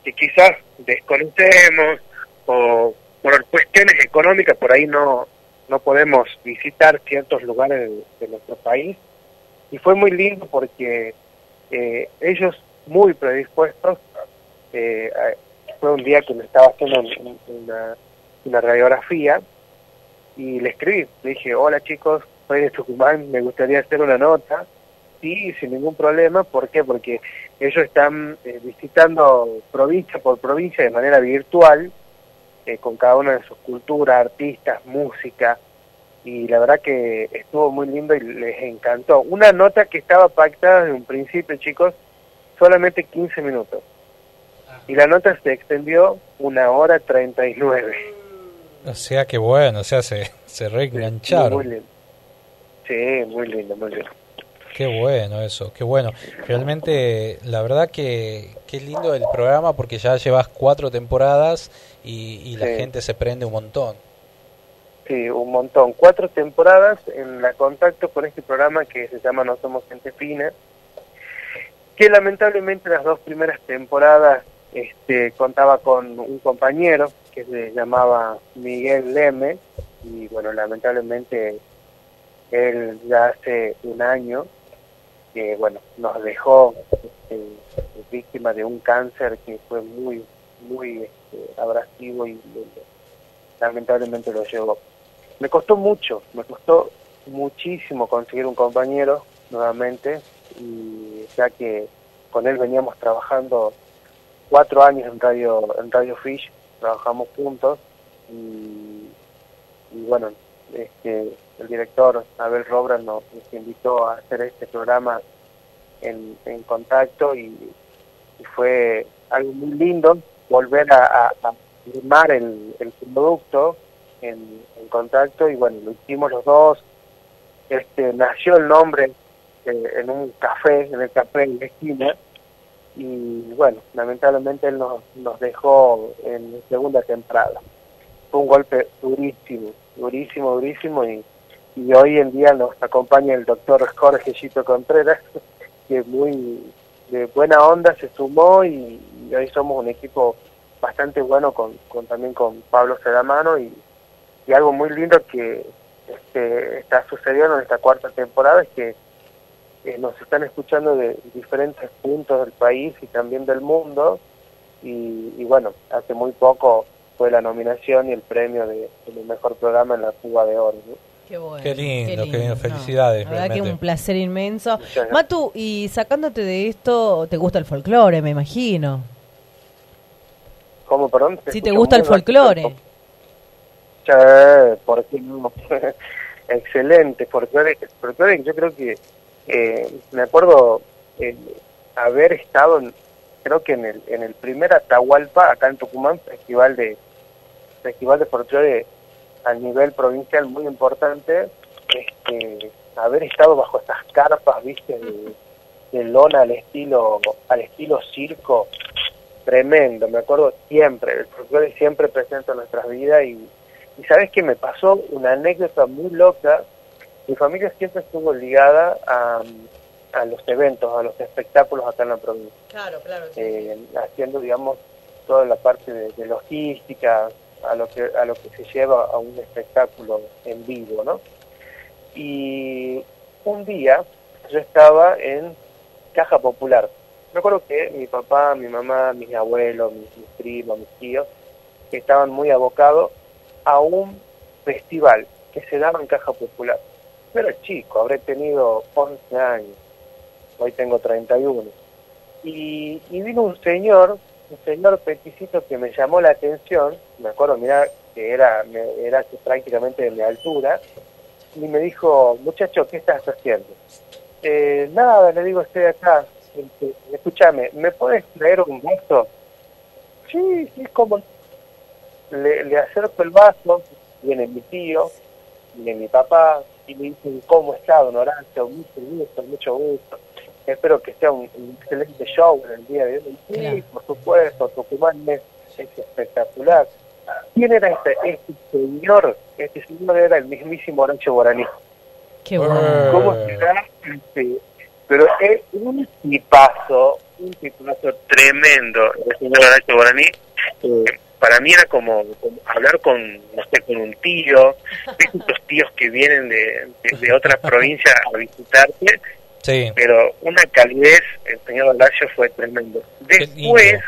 que quizás desconocemos o por cuestiones económicas por ahí no, no podemos visitar ciertos lugares de, nuestro país. Y fue muy lindo porque eh, ellos muy predispuestos, eh, fue un día que me estaba haciendo una, una radiografía y le escribí, le dije, hola chicos, soy de Tucumán, me gustaría hacer una nota sí, sin ningún problema. ¿Por qué? Porque ellos están eh, visitando provincia por provincia de manera virtual, eh, con cada una de sus culturas, artistas, música, y la verdad que estuvo muy lindo y les encantó. Una nota que estaba pactada desde un principio, chicos, solamente 15 minutos. Y la nota se extendió una hora 39. O sea que bueno, o sea, se, se reengancharon. muy lindo. Sí, muy lindo, muy lindo. Qué bueno eso, qué bueno. Realmente, la verdad que qué lindo el programa porque ya llevas cuatro temporadas y, la gente se prende un montón. Sí, un montón. Cuatro temporadas en la contacto con este programa que se llama No Somos Gente Fina, que lamentablemente las dos primeras temporadas este, contaba con un compañero que se llamaba Miguel Leme y bueno, lamentablemente él ya hace un año que bueno, nos dejó este, víctima de un cáncer que fue muy, muy abrasivo y lamentablemente lo llevó. Me costó mucho, me costó muchísimo conseguir un compañero nuevamente, y ya que con él veníamos trabajando cuatro años en Radio, en Radio Fish, trabajamos juntos, y, bueno, este, el director Abel Robran nos, invitó a hacer este programa en, contacto y, fue algo muy lindo volver a, a, firmar el, el producto en, contacto y bueno, lo hicimos los dos. Este, nació el nombre eh, en un café, en el café en la esquina, y bueno, lamentablemente él nos, nos dejó en segunda temporada. Fue un golpe durísimo, durísimo, durísimo, y, y hoy en día nos acompaña el doctor Jorge Chito Contreras, (laughs) que muy de buena onda se sumó y, hoy somos un equipo bastante bueno con, con también con Pablo Sedamano y, y algo muy lindo que este, está sucediendo en esta cuarta temporada es que nos están escuchando de diferentes puntos del país y también del mundo y, bueno, hace muy poco fue la nominación y el premio de, mejor programa en la Cuba de Oro. Qué, bueno, qué, lindo, qué lindo, felicidades. la verdad que un placer inmenso. Matu, y sacándote de esto, ¿te gusta el folclore, me imagino? ¿Cómo, perdón? Si te gusta el folclore. ¿por qué no? (laughs) Excelente, porque yo creo que eh, me acuerdo eh, haber estado, creo que en el, en el primer Atahualpa, acá en Tucumán, festival de festival de folclore a nivel provincial muy importante, este, haber estado bajo estas carpas, viste, de, de lona al estilo al estilo circo, tremendo, me acuerdo siempre, el folclore siempre presente en nuestras vidas y y sabes que me pasó una anécdota muy loca. Mi familia siempre estuvo ligada a, a los eventos, a los espectáculos acá en la provincia. Claro, claro. Eh, haciendo, digamos, toda la parte de, logística, a lo que a lo que se lleva a un espectáculo en vivo, ¿no? Y un día yo estaba en Caja Popular. Me acuerdo que mi papá, mi mamá, mis abuelos, mis, mis primos, mis tíos, estaban muy abocados a un festival que se daba en Caja Popular. Pero chico, habré tenido 11 años, hoy tengo 31. Y, y vino un señor, un señor peticito que me llamó la atención, me acuerdo, mira, que era, era prácticamente de mi altura, y me dijo, muchacho, ¿qué estás haciendo? Eh, nada, le digo, estoy acá. Este, escúchame, ¿me puedes traer un vaso? Sí, sí, como le, le acerco el vaso, viene mi tío, viene mi papá, y me dicen, ¿cómo está, don Horacio? Mucho gusto, mucho gusto. Espero que sea un, excelente show en el día de hoy. Sí, por supuesto, Tucumán es, espectacular. ¿Quién era este, este señor? Este señor era el mismísimo Horacio Guaraní. Qué bueno. ¿Cómo será? Este, pero es un tipazo, un tipazo tremendo el señor Horacio Guaraní. Eh, para mí era como, hablar con, no sé, con un tío, estos tíos que vienen de, de, otra provincia a visitarte, sí. pero una calidez, el señor Horacio fue tremendo. Después,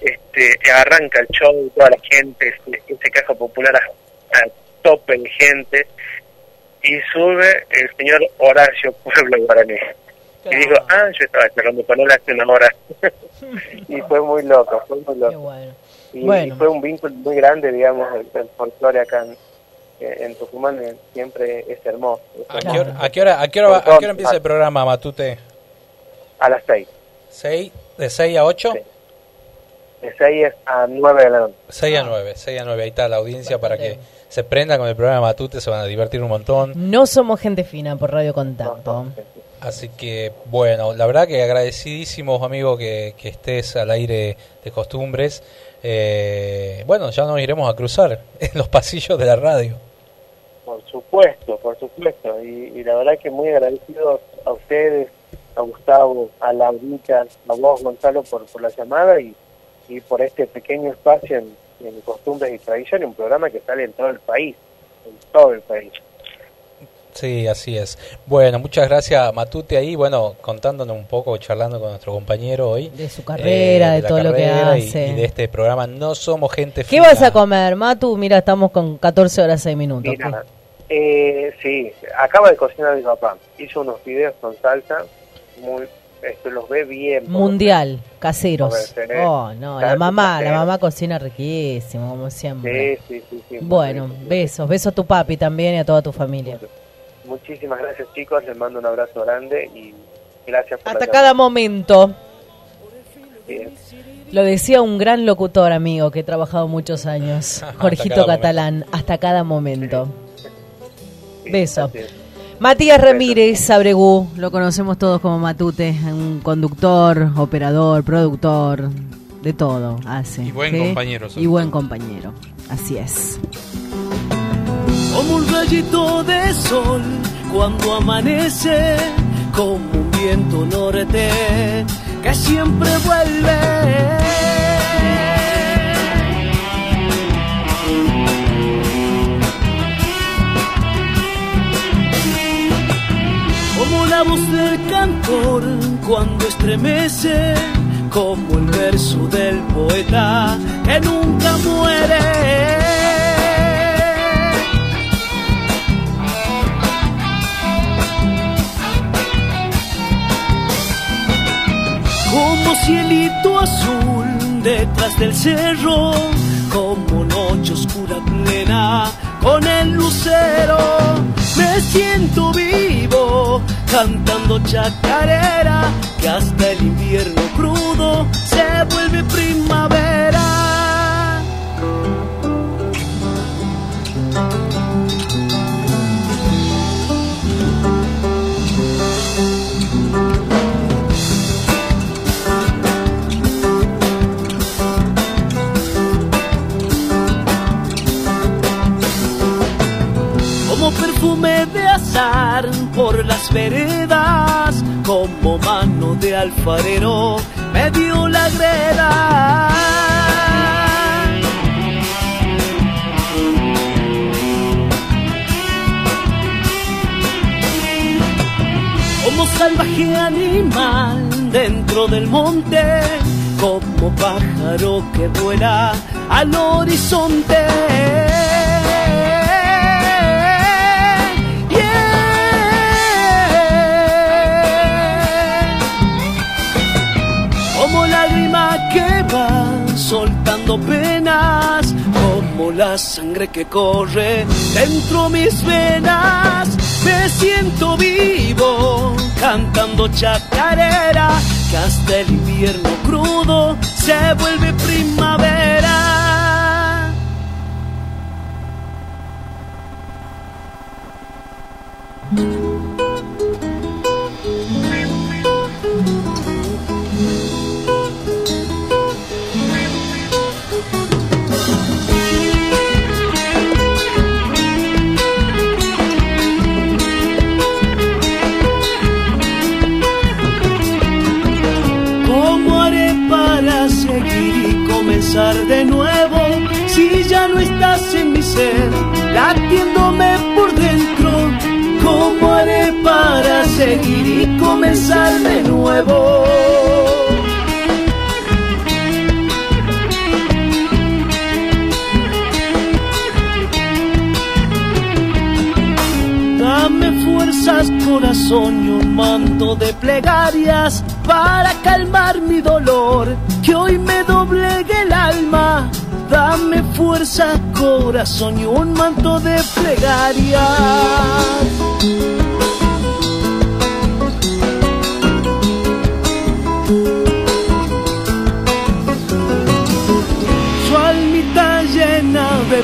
este, arranca el show, toda la gente, ese, ese caja popular a, tope de gente, y sube el señor Horacio Pueblo Guaraní. Y digo, ah, yo estaba esperando con él hace una hora. (laughs) y fue muy loco, fue muy loco. Y, fue un vínculo muy grande, digamos, el, folclore acá en, en Tucumán eh, siempre es hermoso. ¿A, qué hora, a, qué hora, a, qué hora, a, qué hora, empieza el programa, Matute? A las 6. ¿6? ¿De 6 a 8? Sí. De 6 a 9 de la noche. 6 a 9, 6 a 9. Ahí está la audiencia para que se prenda con el programa Matute, se van a divertir un montón. No somos gente fina por Radio Contacto. Así que, bueno, la verdad que agradecidísimos, amigo, que, que estés al aire de costumbres. Eh, bueno, ya nos iremos a cruzar (laughs) en los pasillos de la radio. Por supuesto, por supuesto. Y, y la verdad que muy agradecido a ustedes, a Gustavo, a Laurita, a vos, Gonzalo, por, por la llamada y, y por este pequeño espacio en, en Costumbres y Tradiciones, un programa que sale en todo el país, en todo el país. Sí, así es. Bueno, muchas gracias Matute ahí, bueno, contándonos un poco, charlando con nuestro compañero hoy. De su carrera, de la todo lo que y- hace. Y, de este programa No Somos Gente ¿Qué Fina. vas a comer, Matu? Mira, estamos con 14 horas 6 minutos. Mira, eh, sí, acaba de cocinar mi papá. Hizo unos videos con salsa, muy, este, los ve bien. Mundial, caseros. A ver, tenés- Oh, no, la mamá, la mamá cocina riquísimo, como siempre. Sí, sí, sí, sí. Bueno, besos, besos a tu papi también y a toda tu familia. Muchísimas gracias chicos, les mando un abrazo grande y gracias por Hasta la cada momento. Bien. Lo decía un gran locutor amigo que he trabajado muchos años, (laughs) Jorgito Catalán, hasta cada momento. Beso. Matías Ramírez Abregú, lo conocemos todos como Matute, un conductor, operador, productor, de todo hace. Y buen ¿sí? compañero, Y buen compañero, así es. como un rayito de sol cuando amanece, como un viento norte que siempre vuelve. Cuando estremece, como el verso del poeta que nunca muere. como cielito azul detrás del cerro, como noche oscura plena con el lucero. Me siento vivo cantando chacarera, que hasta el invierno crudo se vuelve primavera. De azar por las veredas, como mano de alfarero me dio la greda. Como salvaje animal dentro del monte, como pájaro que vuela al horizonte. Como lágrima que va soltando penas, como la sangre que corre dentro mis venas. Me siento vivo cantando chacarera, que hasta el invierno crudo se vuelve primavera. Ser, latiéndome por dentro? ¿Cómo haré para seguir y comenzar de nuevo? Dame fuerzas, corazón, y un manto de plegarias para calmar mi dolor, que hoy me doblegue el alma. Dame fuerza, corazón, y un manto de plegarias.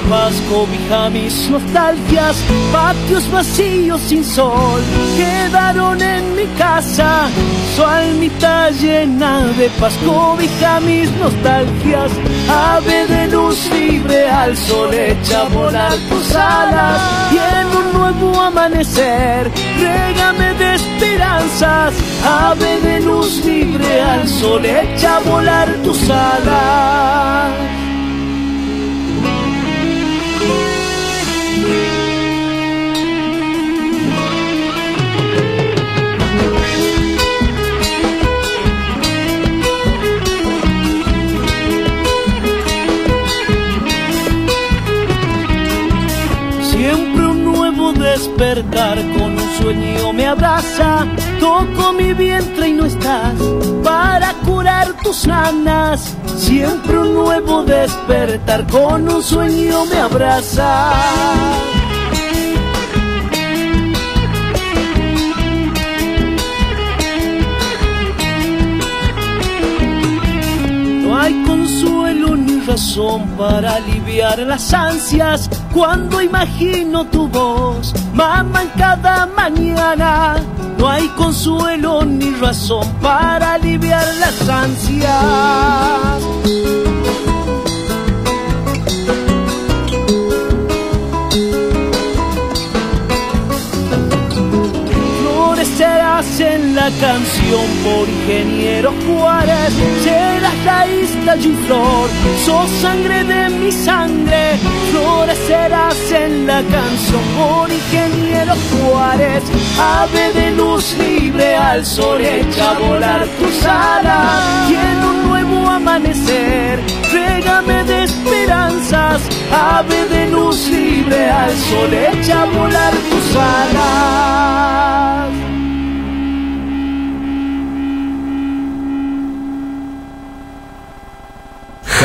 Paz cobija mis nostalgias, patios vacíos sin sol quedaron en mi casa, su almita llena de paz cobija mis nostalgias. Ave de luz libre al sol echa volar tus alas y en un nuevo amanecer régame de esperanzas. Ave de luz libre al sol echa volar tus alas. Despertar con un sueño me abraza. Toco mi vientre y no estás para curar tus ganas. Siempre un nuevo despertar con un sueño me abraza. No hay consuelo ni razón para aliviar las ansias cuando imagino tu voz, mamá, en cada mañana. No hay consuelo ni razón para aliviar las ansias. Florecerás en la canción por ingeniero Juárez, serás la isla y flor, sos sangre de mi sangre. Florecerás en la canción por ingeniero Juárez, ave de luz libre al sol echa a volar tus alas y un nuevo amanecer, régame de esperanzas, ave de luz libre al sol echa a volar tus alas.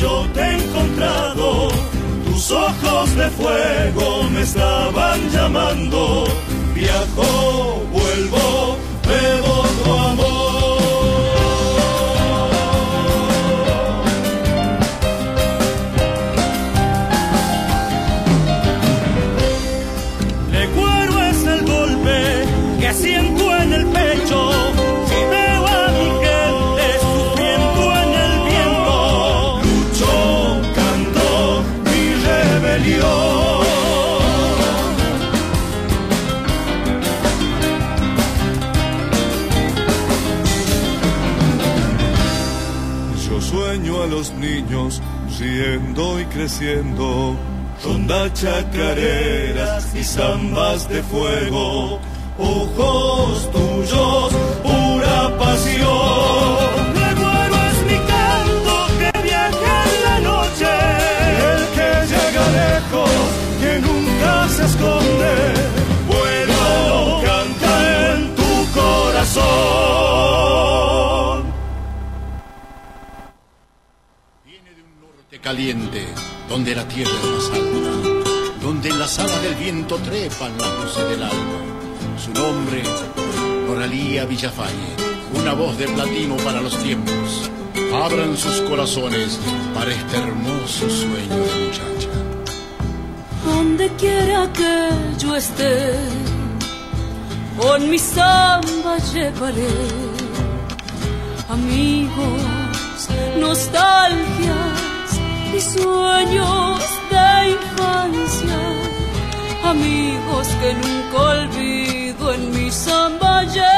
yo te he encontrado. Tus ojos de fuego me estaban llamando. Viajo, vuelvo, bebo tu creciendo y creciendo. Ronda chacareras y zambas de fuego, ojos tuyos, pura pasión. Recuerdo es mi canto que viaja en la noche, El que llega lejos, que nunca se esconde, vuelo canta en tu corazón. Caliente, donde la tierra es más alta, donde en las alas del viento trepan las luces del alma. Su nombre, Noralía Villafañe, una voz de platino para los tiempos. Abran sus corazones para este hermoso sueño de muchacha. Donde quiera que yo esté, con mi samba llevaré amigos, nostalgias y sueños de infancia, amigos que nunca olvido en mi samba llevaré,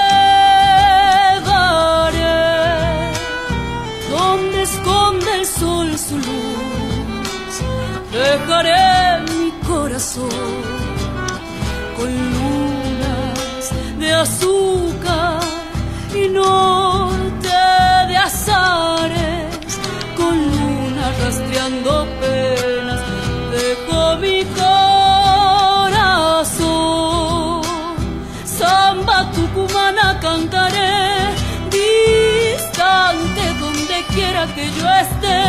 donde esconde el sol su luz, dejaré mi corazón con lunas de azúcar y norte de luna rastreando penas, dejo mi corazón. Samba tucumana cantaré, distante donde quiera que yo esté,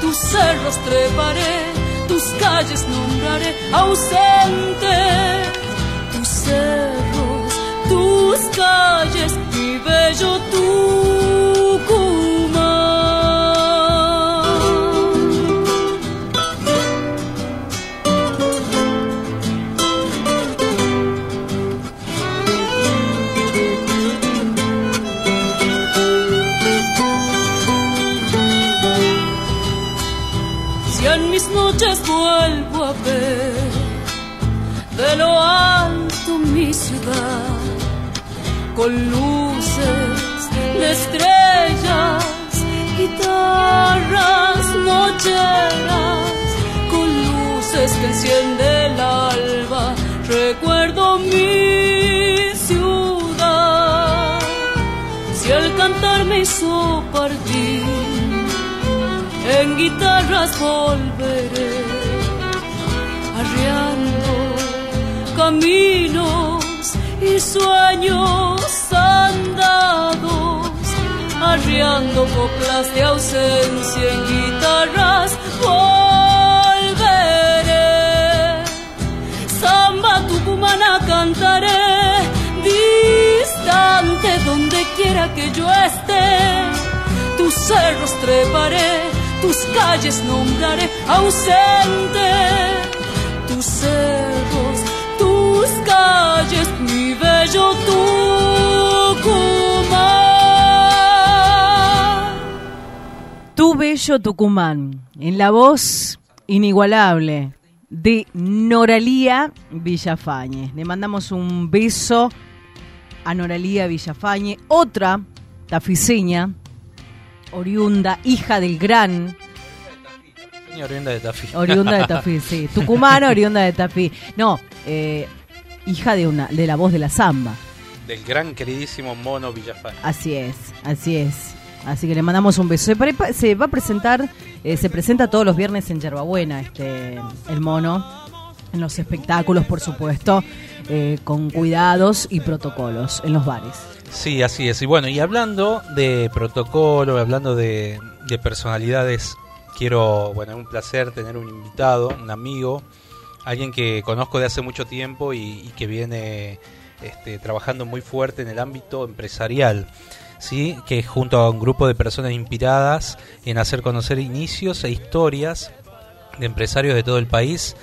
tus cerros treparé, tus calles nombraré ausente, tus cerros, tus calles, mi bello Tucumán. Con luces de estrellas, guitarras nocheras, con luces que enciende el alba, recuerdo mi ciudad. Si el cantar me hizo partir, en guitarras volveré, arriando caminos y sueños arriando coplas de ausencia en guitarras volveré. Samba tucumana cantaré, distante donde quiera que yo esté, tus cerros treparé, tus calles nombraré ausente, tus cerros, tus calles, mi bello Tucumán. Tu bello Tucumán, en la voz inigualable de Noralía Villafañe. Le mandamos un beso a Noralía Villafañe, otra tafiseña, oriunda, hija del gran, oriunda de Tafí. oriunda de Tafí, sí, (laughs) tucumana, oriunda de Tafí. No, eh, hija de una, de la voz de la samba. Del gran queridísimo Mono Villafañe. Así es, así es. Así que le mandamos un beso. Se, va a presentar, eh, se presenta todos los viernes en Yerbabuena, este, el mono, en los espectáculos, por supuesto, eh, con cuidados y protocolos en los bares. Sí, así es. Y bueno, y hablando de protocolo, hablando de, de personalidades, quiero, bueno, es un placer tener un invitado, un amigo, alguien que conozco de hace mucho tiempo y, y que viene este, trabajando muy fuerte en el ámbito empresarial. ¿Sí? que junto a un grupo de personas inspiradas en hacer conocer inicios e historias de empresarios de todo el país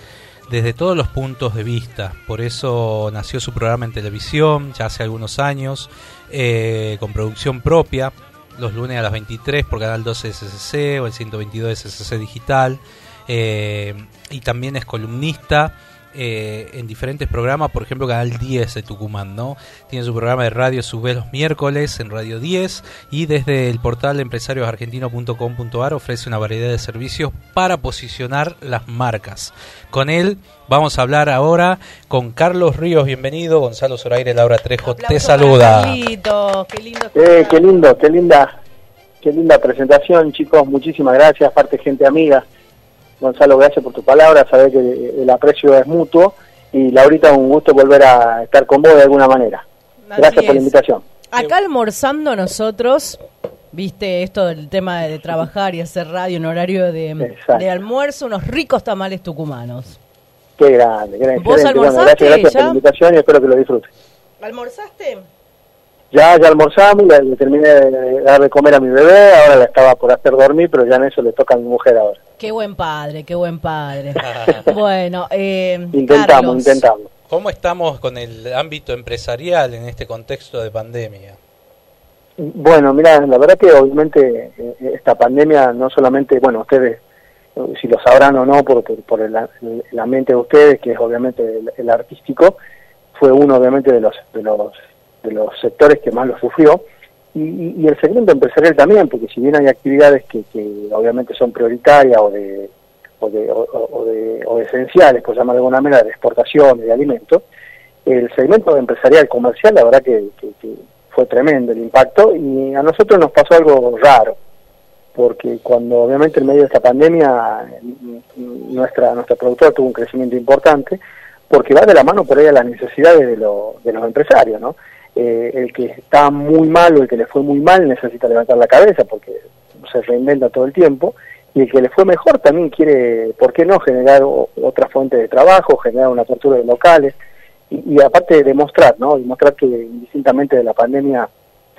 desde todos los puntos de vista. Por eso nació su programa en televisión ya hace algunos años, eh, con producción propia, los lunes a las 23 por Canal 12 SCC o el 122 SCC Digital. eh, y también es columnista eh, en diferentes programas, por ejemplo, Canal 10 de Tucumán, ¿no? Tiene su programa de radio Sube los miércoles en Radio 10 y desde el portal empresariosargentinos.com.ar ofrece una variedad de servicios para posicionar las marcas. Con él vamos a hablar ahora con Carlos Ríos, bienvenido, Gonzalo Zoraire, Laura Trejo, te saluda. Carlitos, qué lindo. Eh, qué lindo, qué linda, qué linda presentación, chicos. Muchísimas gracias, aparte gente amiga. Gonzalo, gracias por tu palabra. Sabés que el aprecio es mutuo. Y Laurita, un gusto volver a estar con vos de alguna manera. Así Gracias por la invitación. Acá almorzando nosotros, viste esto del tema de trabajar y hacer radio en horario de, almuerzo, unos ricos tamales tucumanos. Qué grande, qué grande. ¿Vos. Bueno, almorzaste gracias, gracias por la invitación y espero que lo disfruten. ¿Almorzaste? Ya, ya almorzamos, le, le terminé de dar de comer a mi bebé, ahora la estaba por hacer dormir, pero ya en eso le toca a mi mujer ahora. Qué buen padre, qué buen padre. (laughs) bueno, eh, Intentamos, Carlos, intentamos. ¿Cómo estamos con el ámbito empresarial en este contexto de pandemia? Bueno, mira, la verdad que obviamente eh, esta pandemia no solamente, bueno, ustedes, eh, si lo sabrán o no, por, por, por el, el- el ambiente de ustedes, que es obviamente el, el artístico, fue uno obviamente de los, de los, de los sectores que más lo sufrió, y, el segmento empresarial también, porque si bien hay actividades que, que obviamente son prioritarias o de, o de, o, de, o esenciales, por llamar de alguna manera, de exportación y de alimentos, el segmento empresarial comercial, la verdad que, que- que fue tremendo el impacto y a nosotros nos pasó algo raro, porque cuando obviamente en medio de esta pandemia mm, nuestra nuestra productora tuvo un crecimiento importante, porque va de la mano por ahí a las necesidades de, lo- de los empresarios, ¿no? Eh, el que está muy mal o el que le fue muy mal necesita levantar la cabeza porque se reinventa todo el tiempo y el que le fue mejor también quiere, ¿por qué no?, generar o- otra fuente de trabajo, generar una apertura de locales y, y aparte de demostrar, ¿no?, demostrar que indistintamente de la pandemia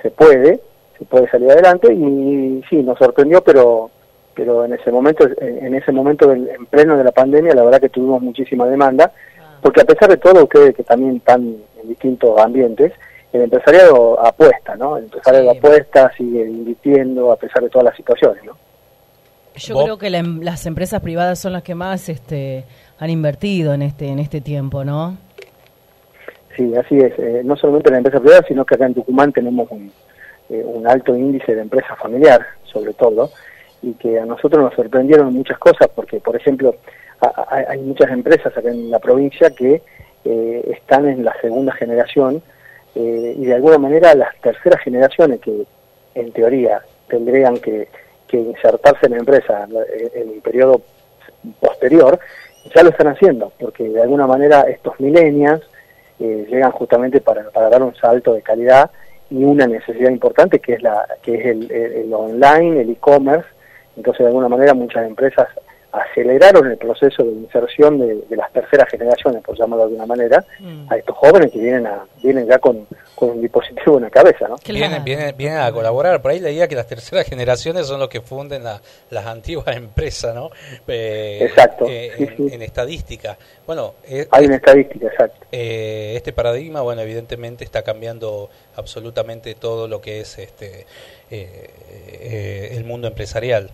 se puede, se puede salir adelante y, sí, nos sorprendió, pero pero en ese momento, en en ese momento del, en pleno de la pandemia, la verdad que tuvimos muchísima demanda, porque a pesar de todo, ustedes que también están en distintos ambientes, el empresariado apuesta, ¿no? El empresariado apuesta, sigue invirtiendo a pesar de todas las situaciones, ¿no? Yo creo que la em- las empresas privadas son las que más este, han invertido en este en este tiempo, ¿no? Sí, así es. Eh, no solamente en la empresa privada, sino que acá en Tucumán tenemos un, eh, un alto índice de empresa familiar, sobre todo, y que a nosotros nos sorprendieron muchas cosas, porque, por ejemplo, a- a- hay muchas empresas acá en la provincia que eh, están en la segunda generación eh, y de alguna manera las terceras generaciones que en teoría tendrían que, que insertarse en la empresa eh, en un periodo posterior, ya lo están haciendo, porque de alguna manera estos millennials eh, llegan justamente para, para dar un salto de calidad y una necesidad importante que es la que es el, el- el online, el e-commerce. Entonces, de alguna manera, muchas empresas aceleraron el proceso de inserción de, de las terceras generaciones, por llamarlo de alguna manera, a estos jóvenes que vienen a vienen ya con, con un dispositivo en la cabeza, ¿no? Vienen, vienen, vienen a colaborar. Por ahí leía que las terceras generaciones son los que funden la- las antiguas (laughs) empresas, ¿no? Eh, Exacto, eh, sí, en, sí. en estadística. Bueno, eh, Hay una estadística, exacto. eh, este paradigma, bueno, evidentemente está cambiando absolutamente todo lo que es este eh, eh, el mundo empresarial.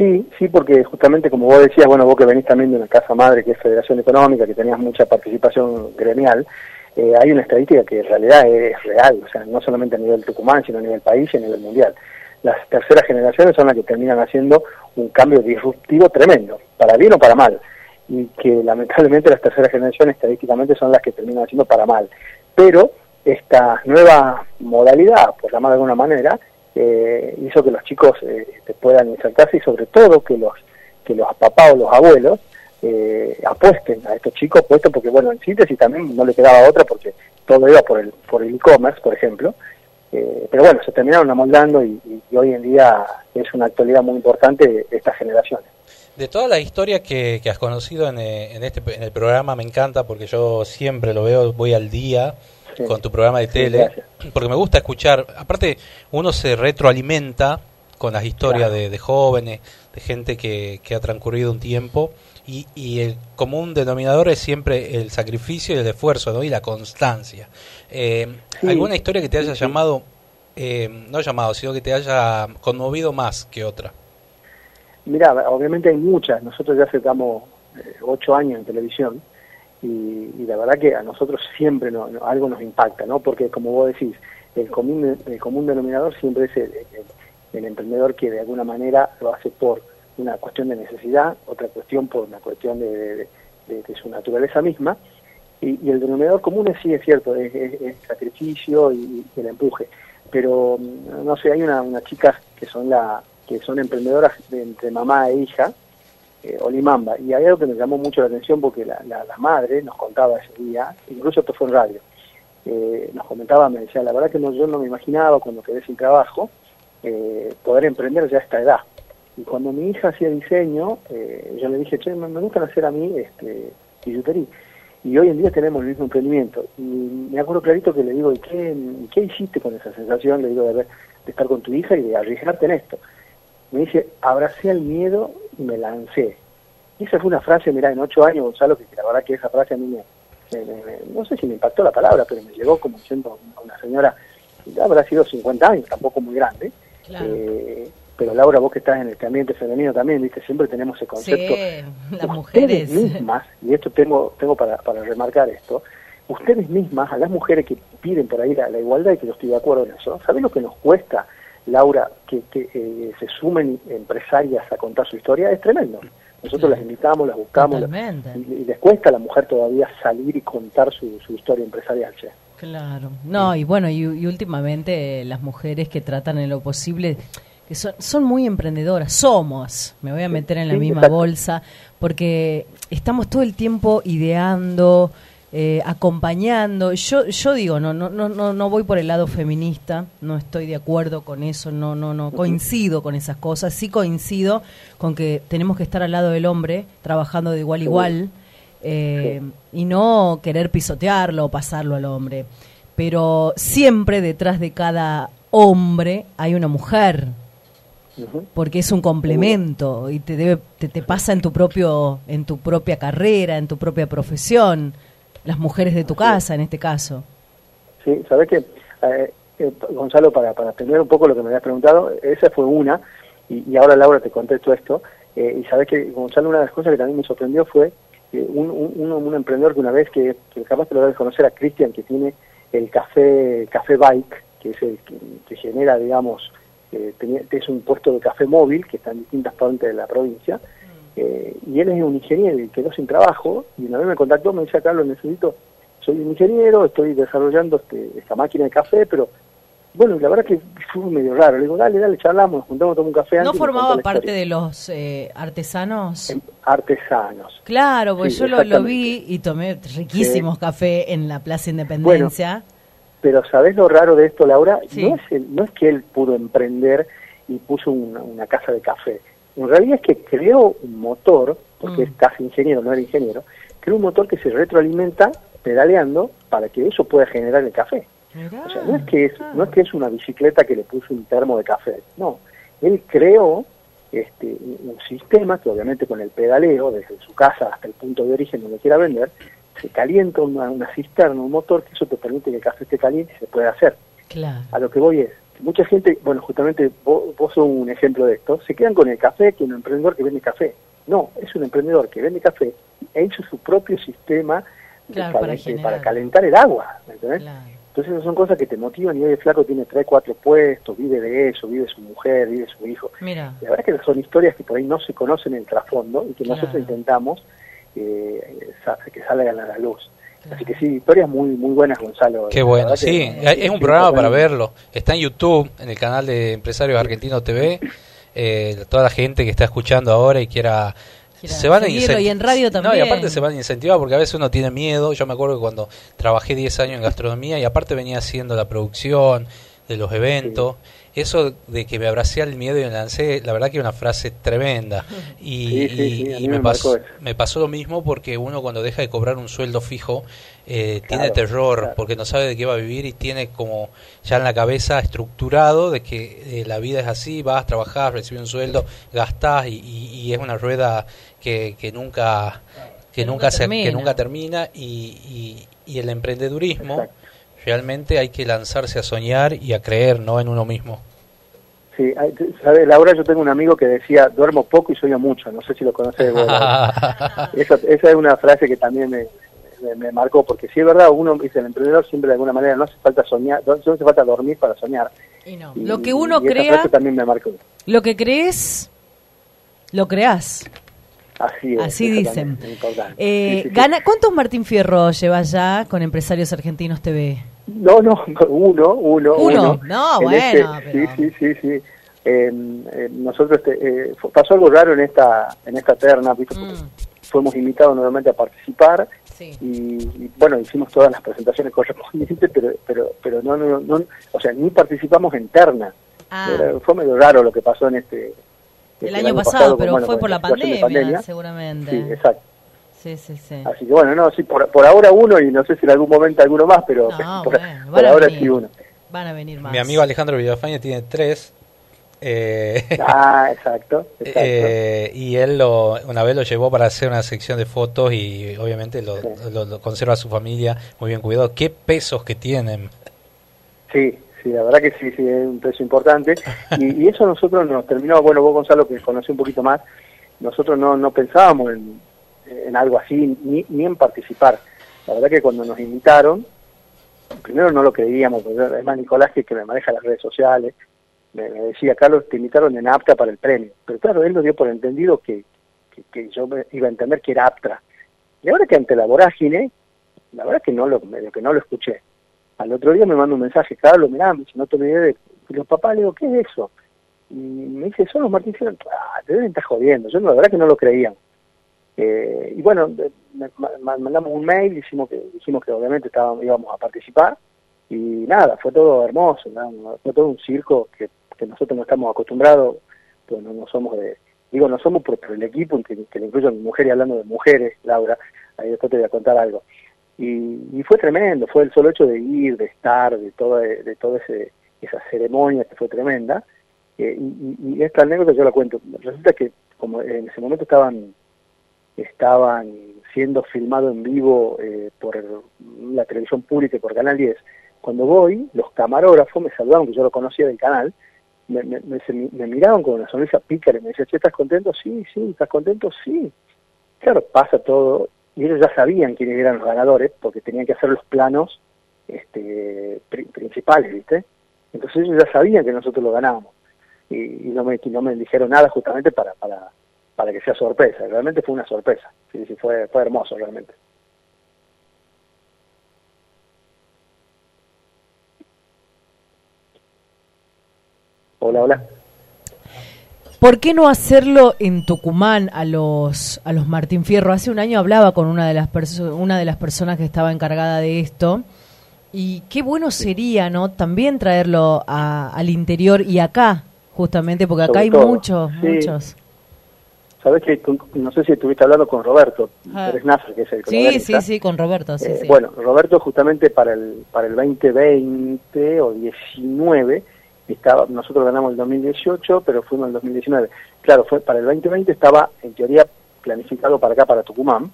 Sí, sí, porque justamente como vos decías, bueno, vos que venís también de una casa madre que es Federación Económica, que tenías mucha participación gremial, eh, hay una estadística que en realidad es real, o sea, no solamente a nivel Tucumán, sino a nivel país y a nivel mundial. Las terceras generaciones son las que terminan haciendo un cambio disruptivo tremendo, para bien o para mal, y que lamentablemente las terceras generaciones estadísticamente son las que terminan haciendo para mal. Pero esta nueva modalidad, por llamar de alguna manera, eh, hizo que los chicos eh, este, puedan insertarse y sobre todo que los que los papás o los abuelos eh, apuesten a estos chicos, puesto porque bueno, en síntesis también no le quedaba otra porque todo iba por el por el e-commerce, por ejemplo, Eh, pero bueno, se terminaron amoldando y, hoy en día es una actualidad muy importante de estas generaciones. De todas las historias que, que has conocido en, eh, en este en el programa me encanta porque yo siempre lo veo, voy al día Sí. con tu programa de tele, porque me gusta escuchar, aparte uno se retroalimenta con las historias Claro. de, de jóvenes, de gente que, que ha transcurrido un tiempo y, y el común denominador es siempre el sacrificio y el esfuerzo ¿no? y la constancia. Eh, Sí, ¿Alguna historia que te haya llamado, eh, no llamado, sino que te haya conmovido más que otra? Mira, obviamente hay muchas. Nosotros ya aceptamos ocho años en televisión y, y la verdad que a nosotros siempre no- no- algo nos impacta, ¿no? Porque como vos decís, el común, el común denominador siempre es el, el- emprendedor que de alguna manera lo hace por una cuestión de necesidad, otra cuestión por una cuestión de, de- su naturaleza misma, y, el denominador común es, sí es cierto, es, es- sacrificio y, y el empuje. Pero mm, no sé, hay una, unas chicas que son la que son emprendedoras de entre mamá e hija, eh, Olimamba, y hay algo que me llamó mucho la atención porque la, madre nos contaba ese día, incluso esto fue en radio, eh, nos comentaba, me decía, la verdad que no, yo no me imaginaba cuando quedé sin trabajo eh, poder emprender ya a esta edad. Y cuando mi hija hacía diseño, eh, yo le dije, che, me, me gustan hacer a mí este, billutería. Y hoy en día tenemos el mismo emprendimiento. Y me acuerdo clarito que le digo, ¿y qué, qué hiciste con esa sensación? Le digo, de, de estar con tu hija y de arriesgarte en esto. Me dice, abracé el miedo y me lancé. Y esa fue una frase, mira, en ocho años, Gonzalo, que la verdad que esa frase a mí me, me- me- me- no sé si me impactó la palabra, pero me llegó como siendo una señora, ya habrá sido 50 años, tampoco muy grande. Eh, pero Laura, vos que estás en el ambiente femenino también, viste, siempre tenemos ese concepto. Sí, las mujeres. mismas, y esto tengo, tengo para, para remarcar esto, ustedes mismas, a las mujeres que piden por ahí la, la igualdad, y que yo estoy de acuerdo en eso, ¿saben lo que nos cuesta, Laura, que, que eh, se sumen empresarias a contar su historia? Es tremendo. Nosotros las invitamos, las buscamos, Totalmente. y, les cuesta a la mujer todavía salir y contar su, su historia empresarial. che. Claro. No, y bueno, y, y últimamente eh, las mujeres que tratan en lo posible, que son, son muy emprendedoras, somos, me voy a meter en la sí, misma exacto. bolsa, porque estamos todo el tiempo ideando, eh, acompañando. Yo, yo digo, no, no, no, no, no voy por el lado feminista, no estoy de acuerdo con eso, no, no, no coincido con esas cosas, sí coincido con que tenemos que estar al lado del hombre, trabajando de igual a igual eh, y no querer pisotearlo o pasarlo al hombre. Pero siempre detrás de cada hombre hay una mujer, porque es un complemento y te debe te, te pasa en tu propio en tu propia carrera, en tu propia profesión, las mujeres de tu casa en este caso. Sí, sabes que, eh, eh, Gonzalo, para, para atender un poco lo que me habías preguntado, esa fue una, y, y ahora Laura te contesto esto, eh, y sabes que, Gonzalo, una de las cosas que también me sorprendió fue un, un, un- un emprendedor que una vez que, que capaz te lo debes conocer a Cristian, que tiene el café, café Bike, que es el que, que genera, digamos, eh, tenía- es un puesto de café móvil que está en distintas partes de la provincia, eh, y él es un ingeniero y quedó sin trabajo, y una vez me contactó, me decía, Carlos, necesito, soy un ingeniero, estoy desarrollando este, esta máquina de café, pero bueno, la verdad que fue medio raro. Le digo, dale, dale, charlamos, nos juntamos, tomamos un café ¿No antes me formaba parte de los eh, artesanos? Artesanos. Claro, porque Sí, yo lo, vi y tomé riquísimos Sí. café en la Plaza Independencia. Pero ¿sabés lo raro de esto, Laura? Sí. No, es el- no es que él pudo emprender y puso una, una casa de café. En realidad es que creó un motor, porque Mm. es casi ingeniero, no era ingeniero, creó un motor que se retroalimenta pedaleando para que eso pueda generar el café. O sea, no es que es, no es que es una bicicleta que le puso un termo de café, no. Él creó este, un sistema que obviamente con el pedaleo, desde su casa hasta el punto de origen donde quiera vender, se calienta una, una cisterna, un motor, que eso te permite que el café esté caliente y se puede hacer. Claro. A lo que voy es, mucha gente, bueno, justamente vos, vos sos un ejemplo de esto, se quedan con el café que un emprendedor que vende café. No, es un emprendedor que vende café e hizo su propio sistema Claro, para para calentar el agua, ¿me entendés? Entonces esas son cosas que te motivan y hoy el flaco tiene tres, cuatro puestos, vive de eso, vive su mujer, vive su hijo. Mira. La verdad es que son historias que por ahí no se conocen en el trasfondo y que Claro. nosotros intentamos eh, que salgan a la luz. Así que sí, historias muy muy buenas, Gonzalo. Qué bueno, que- sí, es un programa para verlo. Está en YouTube, en el canal de Empresarios Argentinos TV. Eh, toda la gente que está escuchando ahora y quiera... Quiera se van a y en radio No, y también. aparte se van a incentivar porque a veces uno tiene miedo. Yo me acuerdo que cuando trabajé 10 años en gastronomía y aparte venía haciendo la producción de los eventos, eso de que me abracé al miedo y me lancé, la verdad que es una frase tremenda. (laughs) Y, Sí, sí, y- sí, me, me pasó, me pasó lo mismo porque uno cuando deja de cobrar un sueldo fijo eh, tiene terror claro. porque no sabe de qué va a vivir y tiene como ya en la cabeza estructurado de que eh, la vida es así, vas a trabajar, recibes un sueldo, gastás y, y- y es una rueda que, que nunca que, Que nunca, nunca se, que termina. nunca termina y, y, y el emprendedurismo realmente hay que lanzarse a soñar y a creer no en uno mismo. Sí, hay- ¿sabes, Laura? Yo tengo un amigo que decía, duermo poco y sueño mucho. No sé si lo conoces de vos, (laughs) esa, esa es una frase que también me, me, me marcó, porque sí es verdad, uno dice, el emprendedor siempre de alguna manera no hace falta soñar, no, no hace falta dormir para soñar. Y no. Y- Lo que uno crea- frase también me marcó. Lo que crees, lo creas. Así es. Así dicen. Eh, Sí, sí, sí. gana, ¿Cuántos Martín Fierro llevas ya con Empresarios Argentinos TV? No, no, uno, uno. Uno. No, En bueno, este- Sí, sí, sí, sí. Eh, eh, nosotros este, eh, pasó algo raro en esta en esta terna, ¿viste? Porque fuimos invitados nuevamente a participar y, y, bueno, hicimos todas las presentaciones correspondientes, pero pero pero no, no, no o sea, ni participamos en terna. Ah. Era- fue medio raro lo que pasó en este El este, año pasado, pero bueno, fue por la de pandemia, seguramente. Sí, exacto. Sí, sí, sí. Así que bueno, no, sí, por, por ahora uno y no sé si en algún momento alguno más, pero No, (laughs) por, bueno, por van a ahora venir. sí uno. Van a venir más. Mi amigo Alejandro Villafaña tiene tres. eh, (laughs) Ah, exacto. exacto. eh, y él lo, una vez lo llevó para hacer una sección de fotos y obviamente lo, lo- lo conserva su familia muy bien cuidado. ¿Qué pesos que tienen? Sí, sí, la verdad que sí, sí, es un precio importante. Y, y eso nosotros nos terminó, bueno, vos Gonzalo, que conocí un poquito más, nosotros no, no pensábamos en, en algo así, ni, ni en participar. La verdad que cuando nos invitaron, primero no lo creíamos, porque además Nicolás, que, que me maneja las redes sociales, me, decía, Carlos, te invitaron en apta para el premio. Pero claro, él lo dio por entendido que, que, yo iba a entender que era apta. Y ahora que ante la vorágine, la verdad que no lo, medio que no lo escuché. Al otro día me manda un mensaje, Carlos, mirá, me dice, no te olvides de... Y los papás le digo, ¿qué es eso? Y me dice, son los Martín. Ah, te deben estar jodiendo. Yo la verdad que no lo creía. Eh, y bueno, mandamos un mail, dijimos que, dijimos que obviamente estábamos, íbamos a participar. Y nada, fue todo hermoso, fue todo un circo que, que nosotros no estamos acostumbrados, pues no, no somos de... Digo, no somos por, el equipo, que, que le incluyo a mi mujer y hablando de mujeres, Laura, ahí después te voy a contar algo. Y, y fue tremendo, fue el solo hecho de ir, de estar, de toda de todo ese esa ceremonia que fue tremenda. Eh, y- y esta anécdota yo la cuento. Resulta que como en ese momento estaban estaban siendo filmados en vivo eh, por la televisión pública y por Canal 10. Cuando voy, los camarógrafos me saludaron, que yo lo conocía del canal, me, me, me- me miraban con una sonrisa pícara y me decían, "Che, ¿estás contento? Sí, sí, ¿estás contento? Sí. Claro, pasa todo, y ellos ya sabían quiénes eran los ganadores, porque tenían que hacer los planos este, pri- principales, ¿viste? Entonces ellos ya sabían que nosotros lo ganábamos, y, y no, me, no me dijeron nada justamente para, para, para que sea sorpresa, realmente fue una sorpresa, sí, sí, fue, fue hermoso realmente. Hola, hola. ¿Por qué no hacerlo en Tucumán a los a los Martín Fierro? Hace un año hablaba con una de las perso- una de las personas que estaba encargada de esto y qué bueno sería, ¿no? También traerlo a- al interior y acá, justamente porque acá Sobre hay todo, muchos, sí. muchos. Sabes que no sé si estuviste hablando con Roberto Ah. Pérez Nasser, que es el Sí, sí, sí, con Roberto, sí, Eh, sí. Bueno, Roberto justamente para el para el 2020 o 19 estaba nosotros ganamos el 2018, pero fuimos el 2019. Claro, fue para el 2020 estaba en teoría planificado para acá para Tucumán,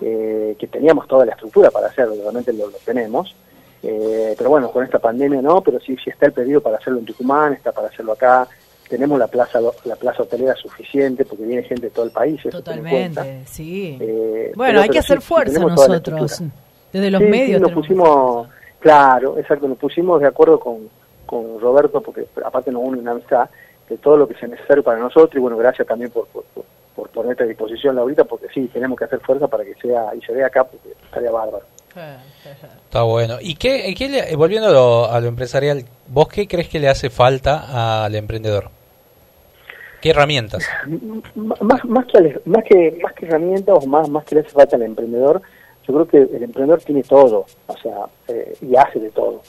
eh, que teníamos toda la estructura para hacerlo, realmente lo, lo tenemos. Eh, pero bueno, con esta pandemia no, pero sí, sí está el pedido para hacerlo en Tucumán, está para hacerlo acá. Tenemos la plaza la plaza hotelera suficiente porque viene gente de todo el país. eso. Totalmente, sí. Eh, bueno, pero- hay que hacer sí, sí, fuerza nosotros. Desde los Sí, sí, medios. nos pusimos, claro, exacto, nos pusimos de acuerdo con, con Roberto, porque aparte nos une una amistad, de todo lo que sea necesario para nosotros, y bueno, gracias también por, por, por, por ponerte a disposición, Laurita, porque sí, tenemos que hacer fuerza para que sea, y se vea acá, porque estaría bárbaro. Está bueno. ¿Y qué, qué le- eh, volviendo a lo, a lo empresarial, vos qué crees que le hace falta al emprendedor? ¿Qué herramientas? Más que más que más que herramientas o más más que le hace falta al emprendedor yo creo que el emprendedor tiene todo o sea eh, y hace de todo.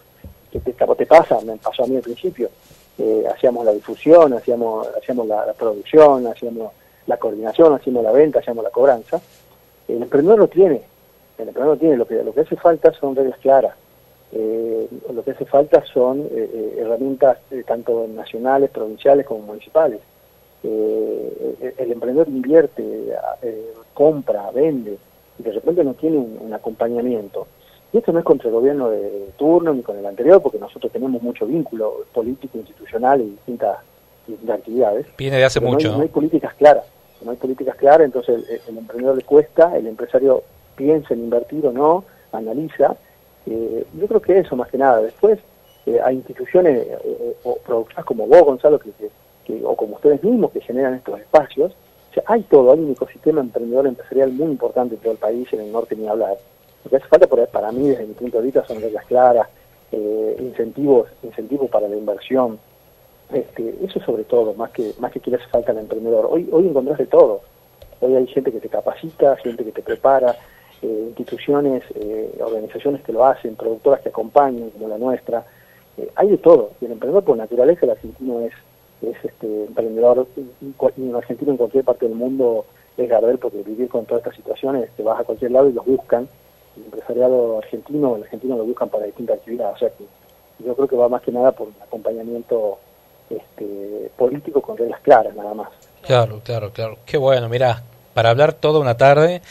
Que te, pasa me pasó a mí al principio Eh, hacíamos la difusión hacíamos hacíamos la, producción hacíamos la coordinación hacíamos la venta hacíamos la cobranza. El emprendedor lo tiene el emprendedor tiene lo que lo que hace falta son reglas claras Eh, lo que hace falta son eh, eh, herramientas tanto nacionales provinciales como municipales eh, el, emprendedor invierte, eh, compra, vende, y de repente no tiene un, un acompañamiento. Y esto no es contra el gobierno de turno ni con el anterior, porque nosotros tenemos mucho vínculo político, institucional y distintas, distintas actividades. Viene de hace Pero mucho, no hay, ¿no? no hay políticas claras. No hay políticas claras, entonces el, el emprendedor le cuesta, el empresario piensa en invertir o no, analiza. Eh, yo creo que eso más que nada. Después eh, hay instituciones eh, o productoras como vos, Gonzalo, que, que- que- o como ustedes mismos que generan estos espacios. O sea, hay todo, hay un ecosistema emprendedor empresarial muy importante en todo el país, en el norte ni hablar. Lo que hace falta por- para mí, desde mi punto de vista, son reglas claras, eh, incentivos, incentivos para la inversión. Este, eso sobre todo, más que más que le hace falta al emprendedor. Hoy hoy encontrás de todo. Hoy hay gente que te capacita, gente que te prepara, eh, instituciones, eh, organizaciones que lo hacen, productoras que acompañan, como la nuestra. Hay de todo. Y el emprendedor, por naturaleza, el argentino es, es este emprendedor, un argentino en cualquier parte del mundo es Gardel, porque vivir con todas estas situaciones, te vas a cualquier lado y los buscan. El empresariado argentino, el argentino lo buscan para distintas actividades. O sea que yo creo que va más que nada por un acompañamiento este, político con reglas claras, nada más. Claro, claro, claro. Qué bueno, mira, para hablar toda una tarde.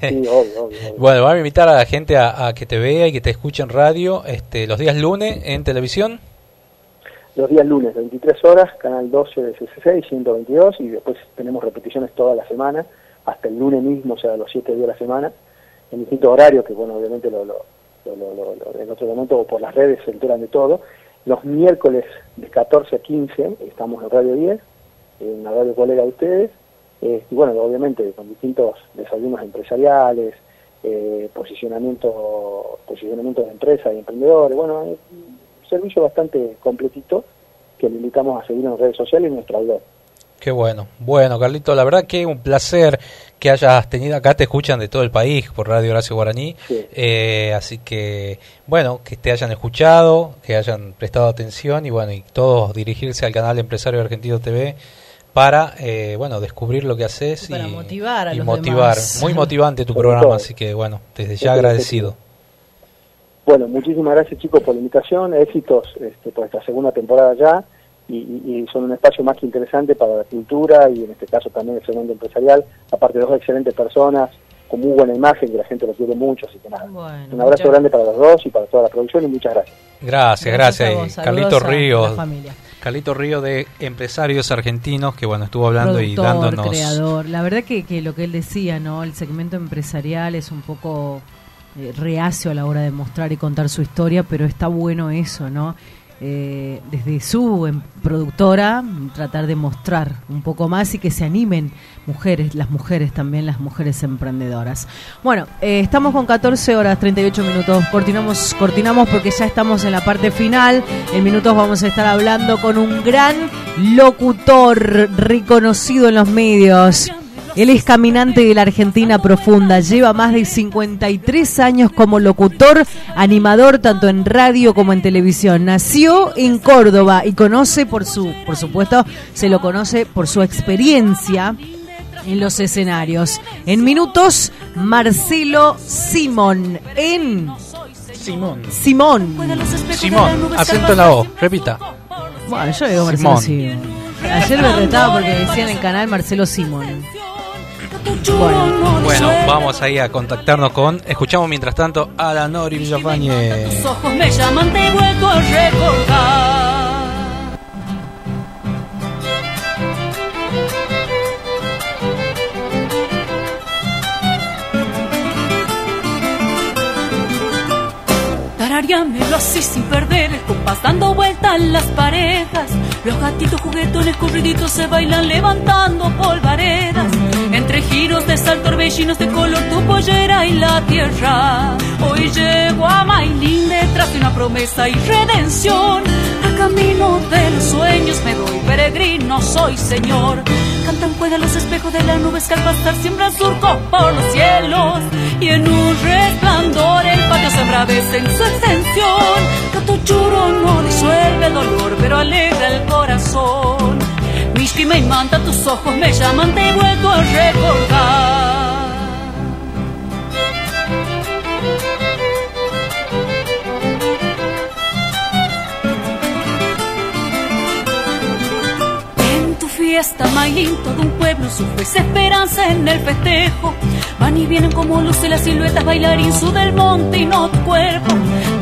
Sí, (laughs) obvio, obvio. obvio. Bueno, vamos a invitar a la gente a, a que te vea y que te escuche en radio este, los días lunes en televisión. Los días lunes, 23 horas, canal 12 de CC6, 122, y después tenemos repeticiones toda la semana, hasta el lunes mismo, o sea, los 7 días de la semana, en distintos horarios, que bueno, obviamente lo, lo, lo- lo- en otro momento o por las redes se enteran de todo. Los miércoles de 14 a 15 estamos en Radio 10, en la radio colega de ustedes, eh, y bueno, obviamente con distintos desayunos empresariales, eh, posicionamiento, posicionamiento de empresas y emprendedores, bueno, un servicio bastante completito que le invitamos a seguir en redes sociales y en nuestra web. Qué bueno. Bueno, Carlito, la verdad que un placer que hayas tenido acá. Te escuchan de todo el país por Radio Horacio Guaraní. Sí. Eh, así que, bueno, que te hayan escuchado, que hayan prestado atención y, bueno, y todos dirigirse al canal Empresario Argentino TV para, eh, bueno, descubrir lo que haces Y para y, motivar a y los motivar. demás. Muy (laughs) motivante tu programa, todo. así que, bueno, desde ya agradecido. Bueno, muchísimas gracias chicos por la invitación, éxitos este, por esta segunda temporada ya y, y- son un espacio más que interesante para la cultura y en este caso también el segundo empresarial, aparte de dos excelentes personas con muy buena imagen que la gente lo quiere mucho, así que nada. Bueno, un abrazo muchas- grande para los dos y para toda la producción y muchas gracias. Gracias, Gracias gracias. Carlito Ríos. familia. Carlito Río de Empresarios Argentinos, que bueno, estuvo hablando y dándonos... creador. La verdad que, que lo que él decía, ¿no? El segmento empresarial es un poco eh, reacio a la hora de mostrar y contar su historia, pero está bueno eso, ¿no? Eh, desde su em, productora, tratar de mostrar un poco más y que se animen mujeres, las mujeres también, las mujeres emprendedoras. Bueno, eh, estamos con 14 horas 38 minutos, cortinamos, cortinamos porque ya estamos en la parte final. En minutos vamos a estar hablando con un gran locutor reconocido en los medios. Él es caminante de la Argentina profunda, lleva más de 53 años como locutor, animador tanto en radio como en televisión. Nació en Córdoba y conoce por su, por supuesto, se lo conoce por su experiencia en los escenarios. En minutos, Marcelo Simón en Simón. Simón. Simón, acento en la O, repita. Bueno, yo digo Marcelo Simón. Simón. Ayer me retaba porque decía en el canal Marcelo Simón. Bueno, Bueno, vamos ahí a contactarnos con. Escuchamos mientras tanto a la Nori Villafañe. Tus ojos me llaman, te he vuelto a recordar. Tarareámelo así sin perder el dando vueltas las parejas. Los gatitos juguetones corriditos se bailan levantando polvaredas. Entre giros de sal, torbellinos de color, tu pollera y la tierra. Hoy llego a Mailín detrás de una promesa y redención. A camino de los sueños me doy peregrino, soy señor. Cantan juegan los espejos de las nubes que al pasar siembran surcos por los cielos. Y en un resplandor el patio se embravece en su extensión. Canto churo no disuelve el dolor, pero alegra el corazón. Mishki me imanta, tus ojos me llaman, te he a recordar. Fiesta, Maylin, todo un pueblo esa esperanza en el festejo. Van y vienen como luces las siluetas, bailarín su del monte y no tu cuerpo.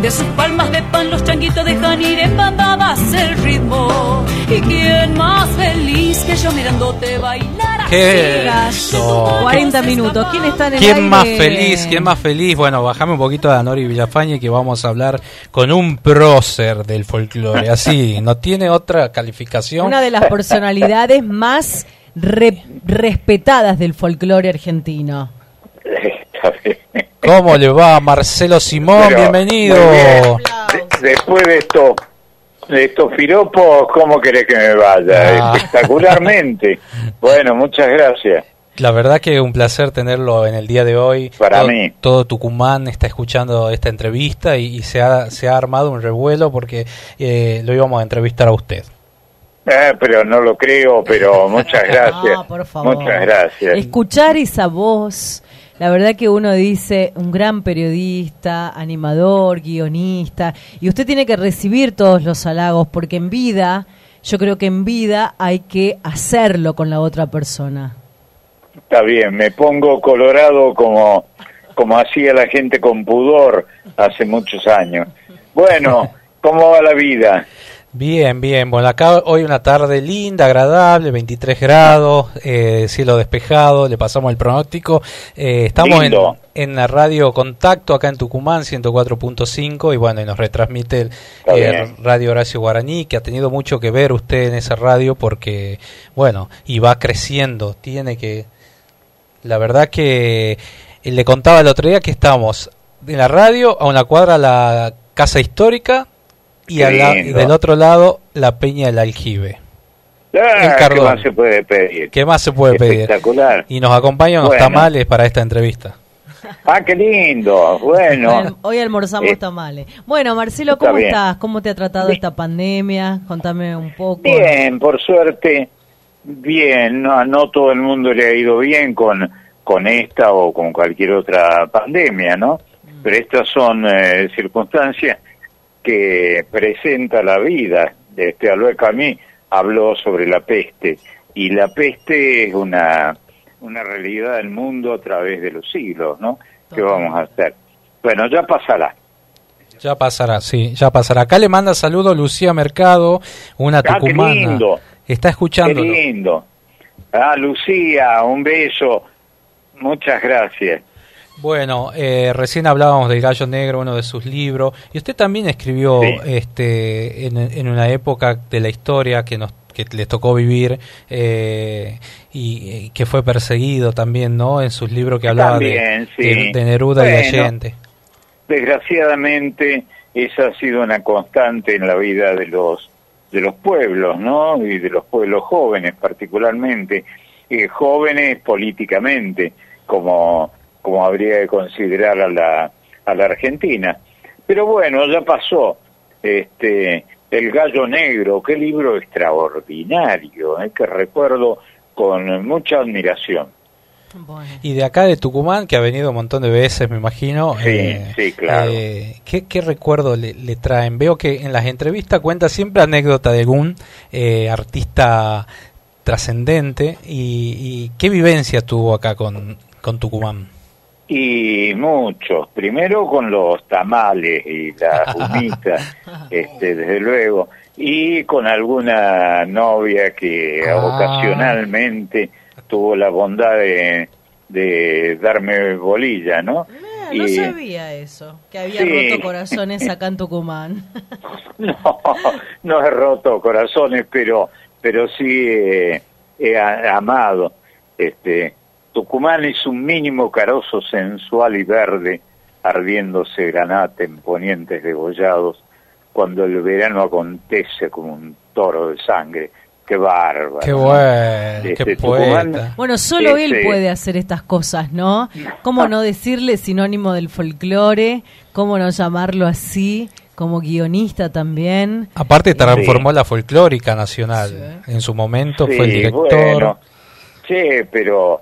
De sus palmas de pan los changuitos dejan ir en bandadas el ritmo. Y quién más feliz que yo mirándote bailar ¿Qué Sigas. eso? 40 minutos. ¿Quién está en el ¿Quién aire? más feliz? ¿Quién más feliz? Bueno, bajame un poquito a Nori Villafañe que vamos a hablar con un prócer del folclore. Así, (laughs) no tiene otra calificación. Una de las personalidades más re- respetadas del folclore argentino. ¿Cómo le va Marcelo Simón? Pero, Bienvenido. bien. Después de esto, estos piropos, ¿cómo querés que me vaya? Ah. Espectacularmente. (laughs) Bueno, muchas gracias. La verdad que un placer tenerlo en el día de hoy. Para todo, mí. Todo Tucumán está escuchando esta entrevista y, y se, ha, se ha armado un revuelo porque eh, lo íbamos a entrevistar a usted. Eh, pero no lo creo, pero muchas (laughs) gracias. Ah, por favor. Muchas gracias. Escuchar esa voz, la verdad que uno dice un gran periodista, animador, guionista, y usted tiene que recibir todos los halagos porque en vida, yo creo que en vida hay que hacerlo con la otra persona. Está bien, me pongo colorado como, como hacía la gente con pudor hace muchos años. Bueno, (laughs) ¿cómo va la vida? Bien, bien. Bueno, acá hoy una tarde linda, agradable, 23 grados, eh, cielo despejado, le pasamos el pronóstico. Eh, estamos en, en la radio Contacto acá en Tucumán, 104.5, y bueno, y nos retransmite el eh. Radio Horacio Guaraní, que ha tenido mucho que ver usted en esa radio porque, bueno, y va creciendo, tiene que... La verdad que eh, le contaba el otro día que estamos en la radio a una cuadra la Casa Histórica y, Qué la- del otro lado la Peña del Aljibe. Ah, En ¿Qué más se puede pedir? ¿Qué más se puede pedir? Espectacular. Y nos acompañan los tamales para esta entrevista. Ah, qué lindo. Bueno, Hoy, almorzamos Eh, tamales. Bueno, Marcelo, ¿cómo estás? ¿Cómo te ha tratado esta pandemia? Contame un poco. bien, por suerte, bien. No, no todo el mundo le ha ido bien con, con esta o con cualquier otra pandemia, ¿no? Pero estas son eh, circunstancias que presenta la vida. Este Albert Camus habló sobre la peste y la peste es una una realidad del mundo a través de los siglos, ¿no? ¿Qué vamos a hacer? Bueno, ya pasará. Ya pasará, sí, ya pasará. Acá le manda saludos Lucía Mercado, una Ah, qué tucumana. lindo. Está escuchando. Qué lindo. Ah, Lucía, un beso. Muchas gracias. Bueno, eh, recién hablábamos del Gallo Negro, uno de sus libros, y usted también escribió Sí. este, en, en una época de la historia que nos que les tocó vivir eh, y, y que fue perseguido también, ¿no? En sus libros que hablaba de- También, sí. de, de Neruda y Bueno. Allende. Desgraciadamente, esa ha sido una constante en la vida de los de los pueblos, ¿no? Y de los pueblos jóvenes, particularmente eh, jóvenes políticamente, como como habría que considerar a la a la Argentina. Pero bueno, ya pasó. Este, El Gallo Negro, qué libro extraordinario, eh, que recuerdo con mucha admiración. Y de acá de Tucumán, que ha venido un montón de veces, me imagino. Sí, eh, sí, claro. eh, ¿qué, qué recuerdo le, le traen? Veo que en las entrevistas cuenta siempre anécdota de algún eh, artista trascendente. Y, y qué vivencia tuvo acá con, con Tucumán? Y muchos, primero con los tamales y las (laughs) humitas, este, desde luego, y con alguna novia que Ah. ocasionalmente tuvo la bondad de, de darme bolilla, ¿no? Ah, no Y- sabía eso, que había Sí. roto corazones acá en Tucumán. (laughs) No, no he roto corazones, pero, pero sí eh, he amado. Este, Tucumán es un mínimo carozo sensual y verde, ardiéndose granate en ponientes degollados, cuando el verano acontece como un toro de sangre. Qué bárbaro. Qué ¿no? bueno, Este, qué Tucumán- poeta. Bueno, solo él Ese- puede hacer estas cosas, ¿no? ¿Cómo no decirle sinónimo del folclore? ¿Cómo no llamarlo así? Como guionista también. Aparte transformó la folclórica nacional. En su momento fue el Sí, director. bueno. Sí, pero,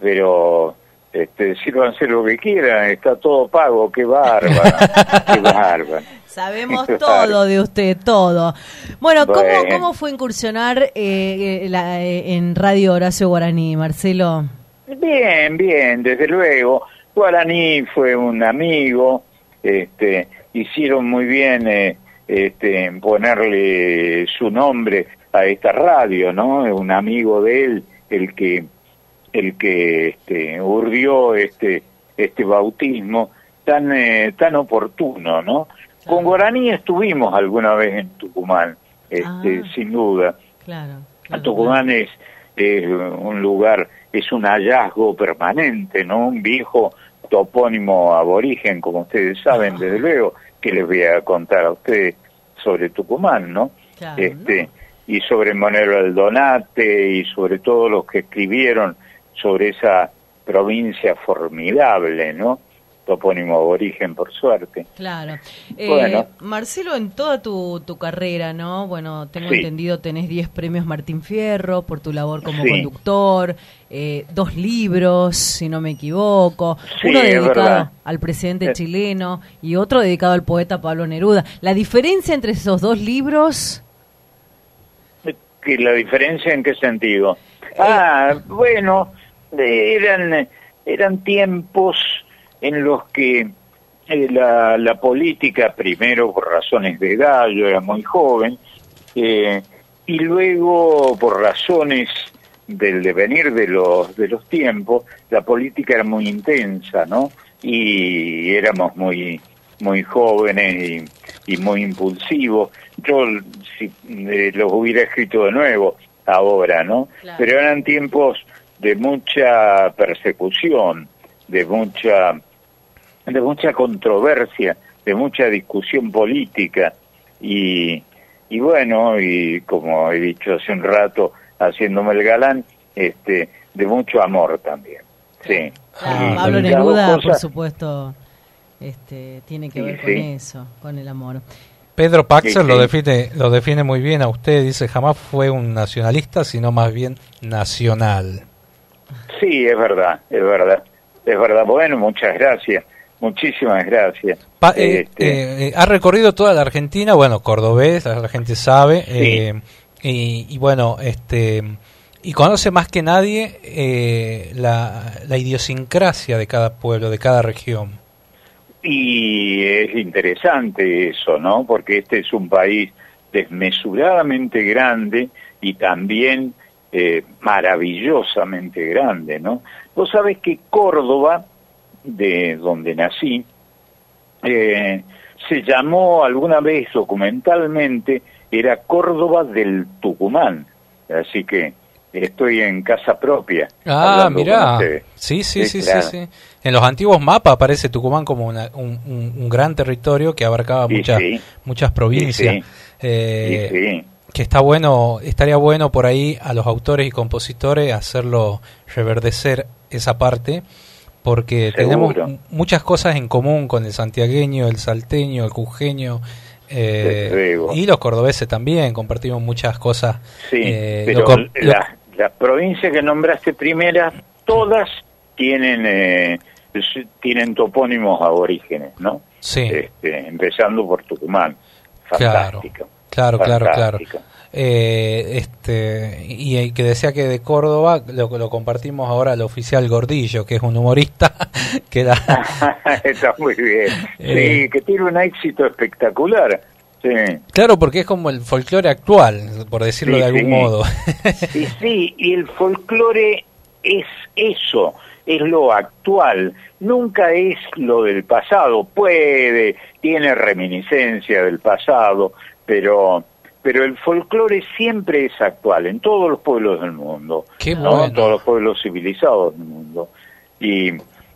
pero, este, sírvanse lo que quieran, está todo pago, qué bárbaro, (laughs) qué bárbaro. Sabemos todo de usted, todo. Bueno, ¿cómo, Bueno. cómo fue incursionar eh, eh, la- eh, en Radio Horacio Guaraní, Marcelo? Bien, bien, desde luego. Guaraní fue un amigo, este, hicieron muy bien eh, este, ponerle su nombre a esta radio, ¿no? Un amigo de él, el que el que este, urdió este, este bautismo tan, eh, tan oportuno, ¿no? Con guaraní estuvimos alguna vez en Tucumán, este, Ah. sin duda. Claro. Tucumán es eh, un lugar, es un hallazgo permanente, ¿no? Un viejo topónimo aborigen, como ustedes saben, desde luego, que les voy a contar a ustedes sobre Tucumán, ¿no? Claro, este y sobre Monero Aldonate y sobre todos los que escribieron sobre esa provincia formidable, ¿no? Topónimo aborigen, por suerte. Claro. Eh, Bueno. Marcelo, en toda tu, tu carrera, ¿no? Bueno, tengo Sí. entendido, tenés 10 premios Martín Fierro por tu labor como Sí. conductor, eh, dos libros, si no me equivoco, Sí, uno dedicado al presidente Eh. chileno y otro dedicado al poeta Pablo Neruda. ¿La diferencia entre esos dos libros? ¿Que la diferencia en qué sentido? Ah, bueno, eh, eran, eran tiempos en los que eh, la, la política, primero por razones de edad, yo era muy joven, eh, y luego por razones del devenir de los, de los tiempos, la política era muy intensa, ¿no? Y éramos muy, muy jóvenes y, y muy impulsivos. Yo si, eh, los hubiera escrito de nuevo ahora, ¿no? Claro. Pero eran tiempos de mucha persecución, de mucha de mucha controversia, de mucha discusión política y, y bueno, y como he dicho hace un rato, haciéndome el galán, este, de mucho amor también. Sí. Claro, Y Pablo Neruda, por supuesto, este, tiene que Sí, ver con sí. eso, con el amor. Pedro Paxer Sí, lo define lo define muy bien a usted, dice, jamás fue un nacionalista, sino más bien nacional. Sí, es verdad, es verdad, es verdad. Bueno, muchas gracias, muchísimas gracias. Pa- eh, Este, eh, ha recorrido toda la Argentina, bueno, cordobés, la, gente sabe, eh, y, y bueno, este y conoce más que nadie eh, la, la idiosincrasia de cada pueblo, de cada región. Y es interesante eso, ¿no? Porque este es un país desmesuradamente grande y también eh, maravillosamente grande, ¿no? Vos sabés que Córdoba, de donde nací, eh, se llamó alguna vez documentalmente, era Córdoba del Tucumán. Así que estoy en casa propia. Ah, mirá. Sí, sí, sí, sí, sí. En los antiguos mapas aparece Tucumán como una- un, un- un gran territorio que abarcaba muchas sí. muchas provincias. Sí. Eh. Que está bueno, estaría bueno por ahí a los autores y compositores hacerlo reverdecer esa parte, porque Seguro. tenemos muchas cosas en común con el santiagueño, el salteño, el jujeño. eh, y los cordobeses también, compartimos muchas cosas. Sí, eh, pero las provincias que nombraste primeras, todas tienen eh, tienen topónimos aborígenes, ¿no? Sí. Este, empezando por Tucumán. Fantástico. claro, claro, claro. Fantástico. Eh, este, y el que decía que de Córdoba lo, lo compartimos ahora al oficial Gordillo, que es un humorista (laughs) que da, (laughs) Está muy bien. (laughs) Eh. Sí, que tiene un éxito espectacular. Sí. claro, porque es como el folclore actual, por decirlo Sí, de algún sí. modo. Y sí, y el folclore es eso, es lo actual, nunca es lo del pasado, puede, tiene reminiscencia del pasado, pero pero el folclore siempre es actual en todos los pueblos del mundo, Qué ¿no? bueno. en todos los pueblos civilizados del mundo. Y,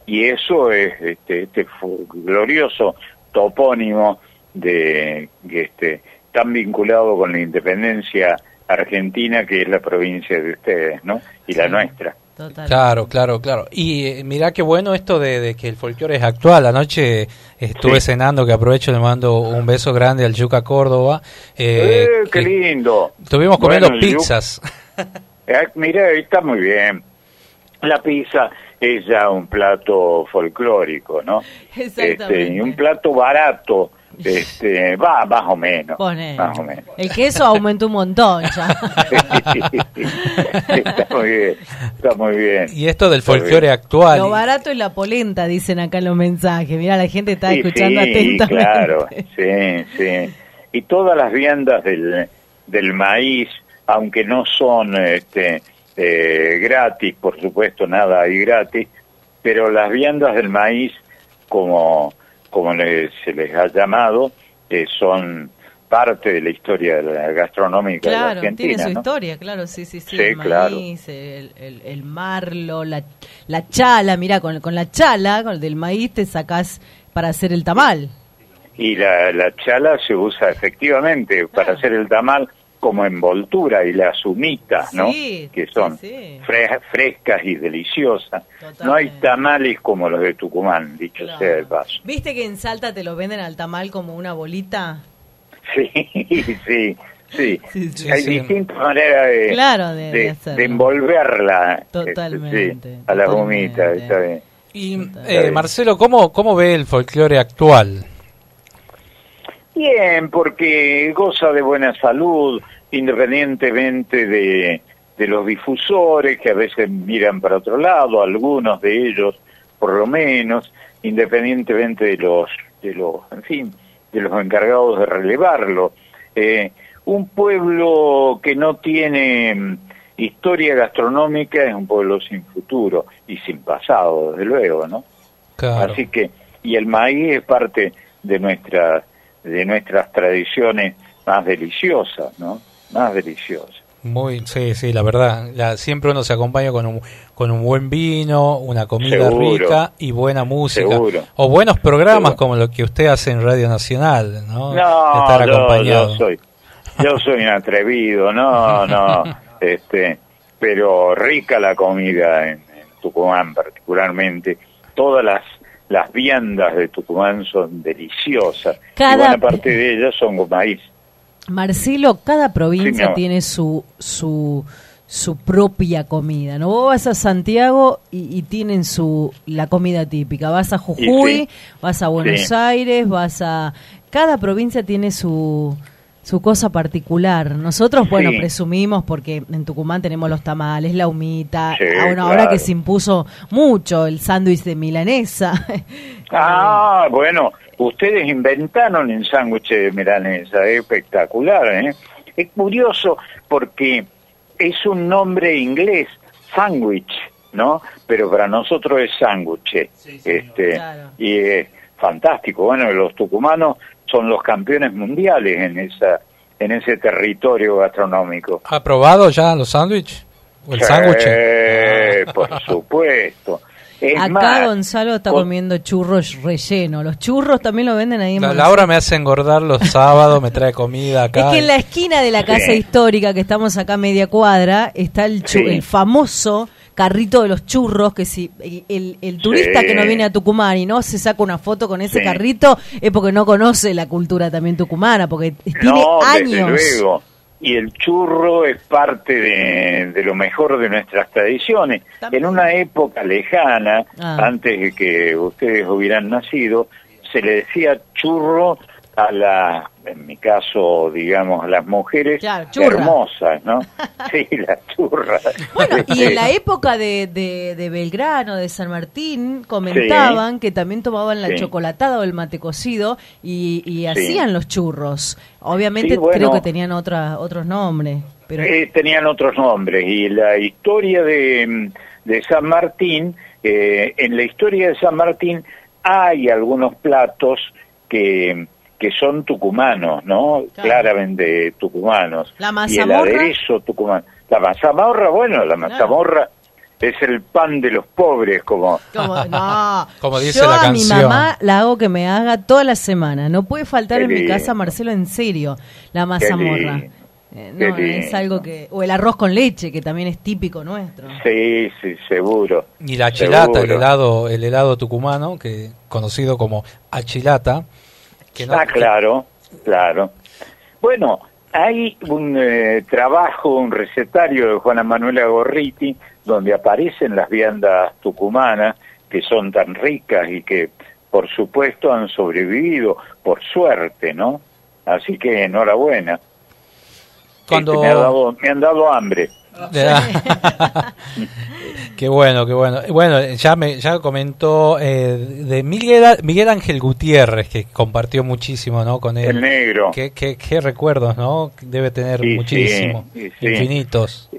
y eso es este, este glorioso topónimo de que este tan vinculado con la independencia argentina que es la provincia de ustedes, ¿no? Y la nuestra. Claro, claro, claro. Y eh, mirá qué bueno esto de, de que el folclore es actual. Anoche estuve Sí. cenando, que aprovecho, le mando un beso grande al Yuca Córdoba. Eh, ¡Eh, qué lindo! Estuvimos comiendo Bueno, pizzas. (laughs) Eh, mira, está muy bien. La pizza es ya un plato folclórico, ¿no? Exactamente. Este, y un plato barato, este, va más o menos. Pone. Más o menos. El queso aumentó un montón ya. (laughs) está muy bien, está muy bien. Y esto del folclore actual. Lo barato es la polenta, dicen acá en los mensajes. Mira, la gente está Sí, escuchando sí, atentamente. claro, (laughs) sí, sí. Y todas las viandas del, del maíz, aunque no son este, eh, gratis, por supuesto, nada hay gratis, pero las viandas del maíz, como, como le- se les ha llamado, eh, son parte de la historia de la gastronómica de la Claro, Argentina. tiene su ¿no? historia, claro, sí, sí, sí. Sí, el claro. maíz, el, el- el marlo, la, la chala, mira, con, con la chala, con el del maíz te sacás para hacer el tamal. Y la, la chala se usa efectivamente para hacer el tamal como envoltura y las humitas, ¿no? Sí, que son fre- frescas y deliciosas. No hay tamales como los de Tucumán, dicho sea de paso. ¿Viste que en Salta te lo venden al tamal como una bolita? Sí, (laughs) sí, sí. sí, hay sí. distintas maneras de, Claro, de- envolverla este, Totalmente, sí, a las humitas. Está bien. Y eh, Marcelo, ¿cómo, ¿cómo ve el folclore actual? Bien, porque goza de buena salud, independientemente de, de los difusores que a veces miran para otro lado, algunos de ellos por lo menos, independientemente de los, de los, en fin, de los encargados de relevarlo. Eh, un pueblo que no tiene mm, historia gastronómica es un pueblo sin futuro y sin pasado, desde luego, ¿no? Claro. Así que, y el maíz es parte de nuestra, de nuestras tradiciones más deliciosas, ¿no? Más deliciosas. Muy, sí, sí, la verdad. La- siempre uno se acompaña con un, con un buen vino, una comida Seguro. rica y buena música. Seguro. O buenos programas como lo que usted hace en Radio Nacional, ¿no? No, Estar yo, acompañado. yo soy, yo soy un atrevido, no, no, (laughs) este, pero rica la comida en, en Tucumán particularmente. Todas las las viandas de Tucumán son deliciosas. Y Cada- buena parte de ellas son con maíz. Marcelo, cada provincia tiene su, su, su propia comida, ¿no? Vos vas a Santiago y, y tienen su la comida típica. Vas a Jujuy, sí. vas a Buenos Sí. Aires, vas a... Cada provincia tiene su, su cosa particular. Nosotros, bueno, Sí. presumimos porque en Tucumán tenemos los tamales, la humita, Sí, ah, bueno, ahora que se impuso mucho el sándwich de milanesa. (laughs) Ah, bueno, ustedes inventaron el sándwich de milanesa, es espectacular, ¿eh? Es curioso porque es un nombre inglés, sándwich, ¿no? Pero para nosotros es sándwich, este, y es fantástico. Bueno, los tucumanos son los campeones mundiales en esa, en ese territorio gastronómico. ¿Ha probado ya los sándwiches? ¿O el Sí, sándwich? (laughs) por supuesto. Es Acá más, Gonzalo está con- comiendo churros relleno. Los churros también lo venden ahí en La, Laura me hace engordar los sábados, me trae comida acá. Es que en la esquina de la casa Sí. histórica, que estamos acá a media cuadra, está el, chu- Sí. el famoso carrito de los churros, que si el, el- el turista Sí. que no viene a Tucumán y no se saca una foto con ese Sí. carrito, es porque no conoce la cultura también tucumana, porque tiene no, desde años. luego. Y el churro es parte de, de lo mejor de nuestras tradiciones. En una época lejana, Ah. antes de que ustedes hubieran nacido, se le decía churro a la, en mi caso, digamos, a las mujeres Claro, hermosas, ¿no? (laughs) sí, las churras. Y en la época de, de, de Belgrano, de San Martín, comentaban que también tomaban la Sí. chocolatada o el mate cocido y, y Sí. hacían los churros. Obviamente bueno. creo que tenían otra, otros nombres. Pero Eh, tenían otros nombres y la historia de, de San Martín, eh, en la historia de San Martín hay algunos platos que, que son tucumanos, ¿no? Claramente tucumanos. La Y el mazamorra. aderezo tucumano. La mazamorra, bueno, la mazamorra es el pan de los pobres, como... como, (laughs) no, Como dice yo la a mi mamá la hago que me haga toda la semana. No puede faltar Qué en mi casa, Marcelo, en serio, la mazamorra. Eh, no, es algo que... O el arroz con leche, que también es típico nuestro. Sí, sí, seguro. Y la achilata, el helado, el helado tucumano, que conocido como achilata. Que no- ah, claro, claro. Bueno, hay un eh, trabajo, un recetario de Juana Manuela Gorriti, donde aparecen las viandas tucumanas, que son tan ricas y que, por supuesto, han sobrevivido, por suerte, ¿no? Así que enhorabuena. Cuando- Este, me, ha dado, me han dado hambre. (laughs) (laughs) qué bueno, qué bueno. Bueno, ya me ya comentó eh, de Miguel, Miguel Ángel Gutiérrez, que compartió muchísimo, ¿no? Con él. El negro. Qué, qué, qué recuerdos, ¿no? Debe tener Sí, muchísimo, sí, sí. infinitos.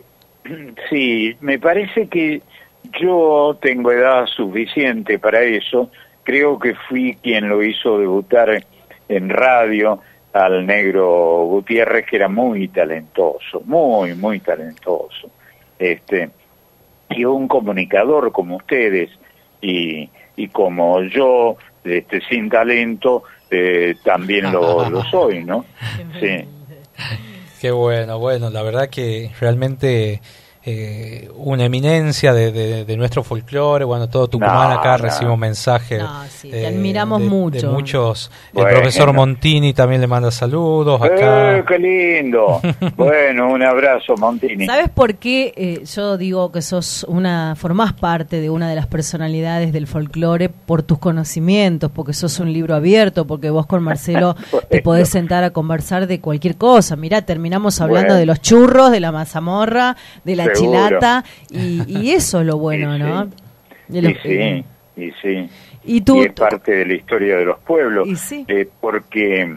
Sí, me parece que yo tengo edad suficiente para eso. Creo que fui quien lo hizo debutar en radio al negro Gutiérrez, que era muy talentoso, muy, muy talentoso. Este, y un comunicador como ustedes y, y como yo, este, sin talento, eh, también lo, (laughs) lo soy, ¿no? Sí. Qué bueno, bueno, la verdad que realmente eh, una eminencia de, de, de nuestro folclore, bueno, todo Tucumán No, acá no. recibimos mensajes No, sí, te admiramos de, mucho. de muchos. Bueno. El profesor Montini también le manda saludos acá. ¡Eh, qué lindo! (laughs) bueno, un abrazo, Montini. ¿Sabes por qué eh, yo digo que sos una, formás parte de una de las personalidades del folclore por tus conocimientos, porque sos un libro abierto, porque vos con Marcelo (laughs) te podés sentar a conversar de cualquier cosa. Mirá, terminamos hablando Bueno. de los churros, de la mazamorra, de la. Chilata, y, y (laughs) eso es lo bueno, ¿no? De Y sí, y sí. Y tú- es parte de la historia de los pueblos. Y sí. eh, porque,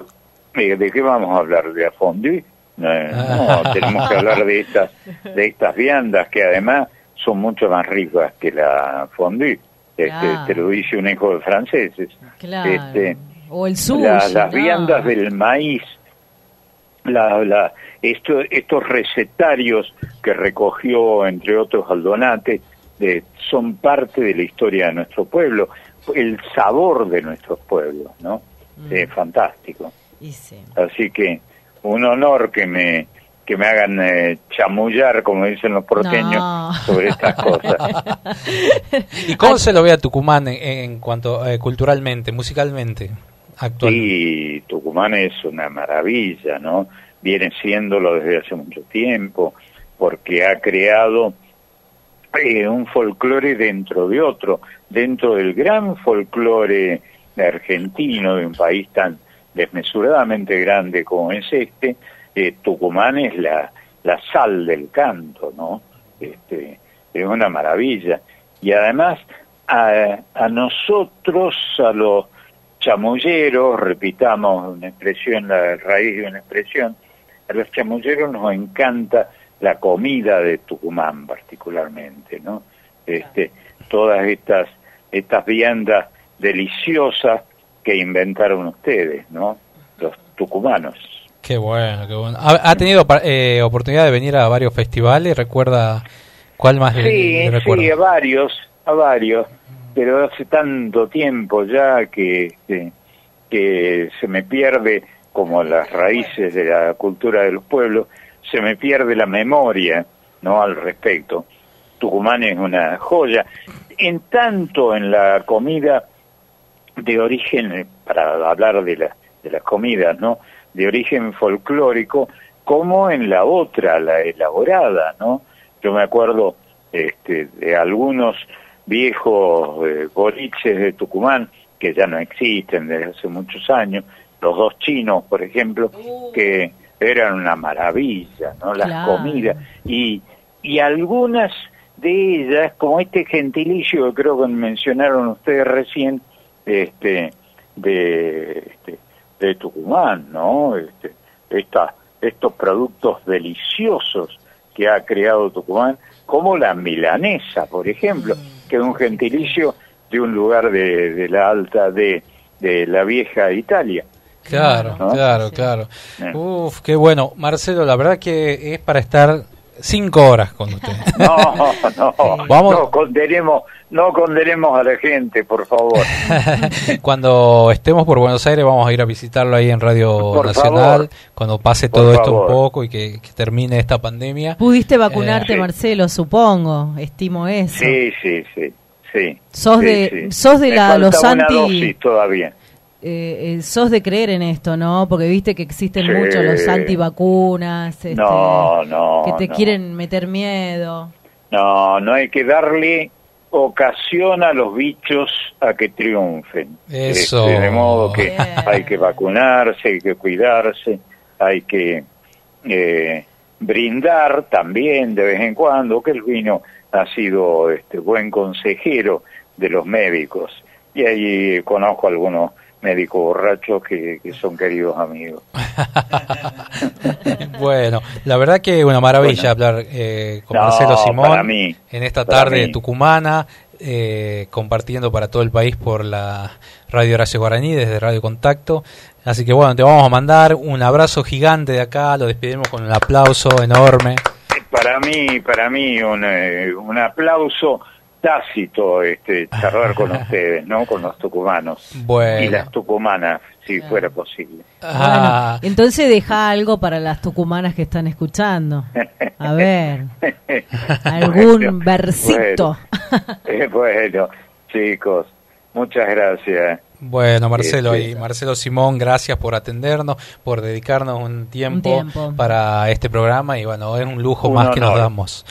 eh, ¿de qué vamos a hablar? ¿De la fondue? No, Ah. (laughs) no, tenemos que hablar de estas, de estas viandas que además son mucho más ricas que la fondue. Este, Claro. Te lo dice un hijo de franceses. Claro. Este, o el sushi. la- las ¿no? viandas del maíz, la, la, esto, estos recetarios que recogió, entre otros, Aldonate, eh, son parte de la historia de nuestro pueblo, el sabor de nuestros pueblos, ¿no? Es fantástico. Y sí. Así que un honor que me que me hagan eh, chamullar, como dicen los porteños, No. sobre estas cosas. (laughs) ¿Y cómo se lo ve a Tucumán en, en cuanto eh, culturalmente, musicalmente, actual? Sí, Tucumán es una maravilla, ¿no? Viene siéndolo desde hace mucho tiempo, porque ha creado eh, un folclore dentro de otro, dentro del gran folclore argentino, de un país tan desmesuradamente grande como es este, eh, Tucumán es la, la sal del canto, ¿no? Este, es una maravilla. Y además, a, a nosotros, a los chamulleros, repitamos una expresión, la raíz de una expresión, a los chamulleros nos encanta la comida de Tucumán particularmente, ¿no? Este, todas estas estas viandas deliciosas que inventaron ustedes, ¿no? Los tucumanos. Qué bueno, qué bueno. ¿Ha, ha tenido eh, oportunidad de venir a varios festivales? ¿Recuerda cuál más le- Sí, le recuerda? sí, a varios, a varios, pero hace tanto tiempo ya que, que, que se me pierde, como las raíces de la cultura de los pueblos, se me pierde la memoria, ¿no? Al respecto. Tucumán es una joya. En tanto en la comida de origen, eh, para hablar de, la, de las comidas, ¿no? De origen folclórico, como en la otra, la elaborada, ¿no? Yo me acuerdo este, de algunos viejos eh, boliches de Tucumán que ya no existen desde hace muchos años, los dos chinos, por ejemplo, que eran una maravilla, ¿no? Las Claro. comidas y y algunas de ellas, como este gentilicio que creo que mencionaron ustedes recién, este, de, este, de Tucumán, ¿no? Este, esta, estos productos deliciosos que ha creado Tucumán, como la milanesa, por ejemplo, que es un gentilicio de un lugar de, de la alta, de, de la vieja Italia. Claro, ¿no? claro, claro. Eh. Uf, qué bueno. Marcelo, la verdad que es para estar cinco horas con usted. (laughs) No, no, Vamos. no condenemos, no condenemos a la gente, por favor. (laughs) Cuando estemos por Buenos Aires vamos a ir a visitarlo ahí en Radio Por Nacional, favor. cuando pase Por todo esto favor. un poco y que, que termine esta pandemia. Pudiste vacunarte, Eh, Marcelo, supongo. Estimo eso. Sí, sí, sí, sí. Sos Sí, de- sí. sos de Me la- los una anti- dosis todavía. Eh, eh, sos de creer en esto, ¿no? Porque viste que existen Sí. muchos los antivacunas, este, No, no, que te no. quieren meter miedo. No, no hay que darle ocasión a los bichos a que triunfen. Eso. Este, de modo que hay que vacunarse, hay que cuidarse, hay que eh, brindar también de vez en cuando, que el vino ha sido este buen consejero de los médicos. Y ahí conozco algunos médicos borrachos que, que son queridos amigos. (laughs) Bueno, La verdad que una maravilla hablar eh, con No, Marcelo Simón mí, en esta tarde mí. tucumana, eh, compartiendo para todo el país por la Radio Horacio Guaraní desde Radio Contacto. Así que bueno, te vamos a mandar un abrazo gigante de acá, lo despedimos con un aplauso enorme. Para mí, para mí un, eh, un aplauso tácito este charlar con (laughs) ustedes, ¿no? Con los tucumanos Bueno. y las tucumanas, si fuera posible. Ah, Entonces deja algo para las tucumanas que están escuchando. A ver, (laughs) algún Bueno, versito. Bueno, (laughs) Eh, bueno, chicos, muchas gracias. Bueno, Marcelo Este, y Marcelo Simón, gracias por atendernos, por dedicarnos un tiempo, Un tiempo. para este programa y bueno, es un lujo Un más que nos damos.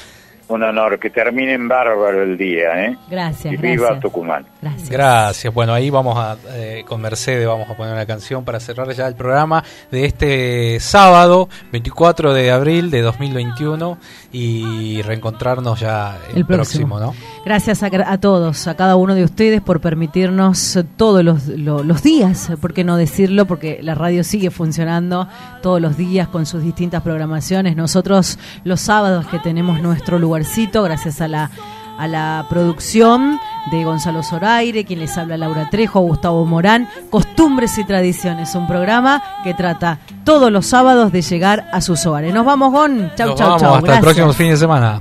Un honor que termine en bárbaro el día, ¿eh? Gracias, Y viva gracias. Tucumán. Gracias. Gracias. Bueno, ahí vamos a, eh, con Mercedes, vamos a poner una canción para cerrar ya el programa de este sábado, 24 de abril de 2021 y reencontrarnos ya el, El próximo. próximo, ¿no? Gracias a, a todos, a cada uno de ustedes por permitirnos todos los, lo- los días, ¿por qué no decirlo? Porque la radio sigue funcionando todos los días con sus distintas programaciones. Nosotros los sábados que tenemos nuestro lugarcito, gracias a la a la producción de Gonzalo Zoraire, quien les habla Laura Trejo, Gustavo Morán, Costumbres y Tradiciones, un programa que trata todos los sábados de llegar a sus hogares. Nos vamos, Gon. Chau, Nos chau, vamos, chau. hasta el próximo fin de semana.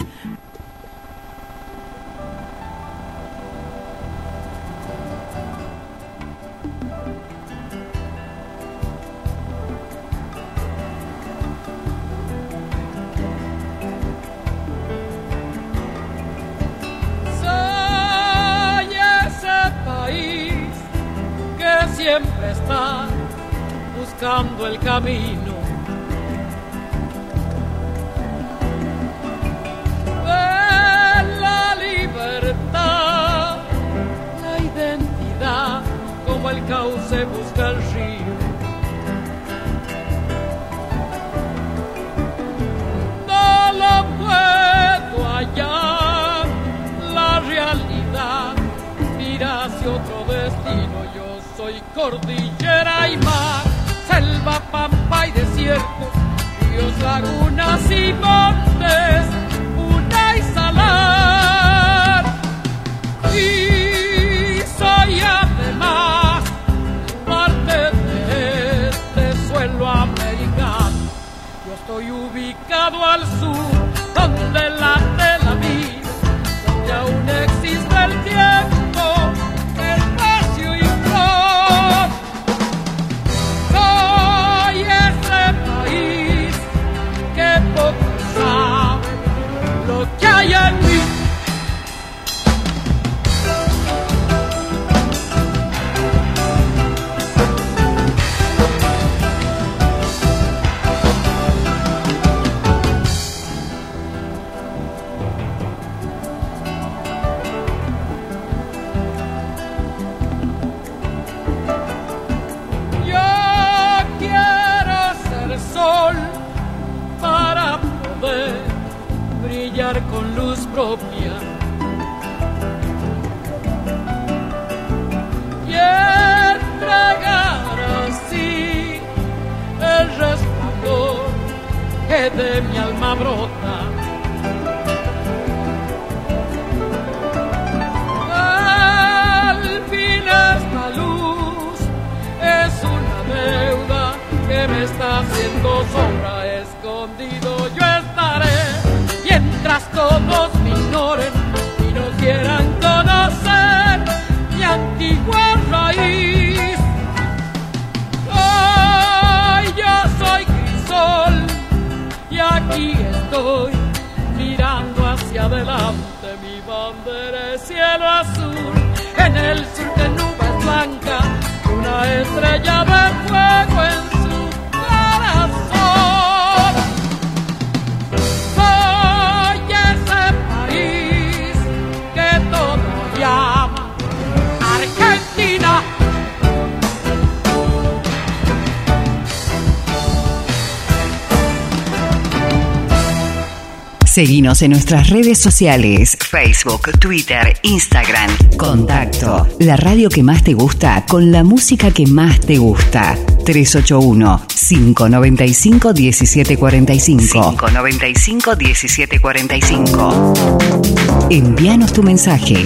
Seguinos en nuestras redes sociales, Facebook, Twitter, Instagram. Contacto. La radio que más te gusta con la música que más te gusta. 381-595-1745. 595-1745. Envíanos tu mensaje.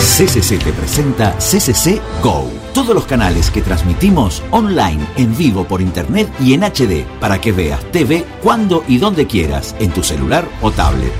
CCC te presenta CCC Go. Todos los canales que transmitimos online, en vivo por internet y en HD para que veas TV cuando y donde quieras, en tu celular o tablet.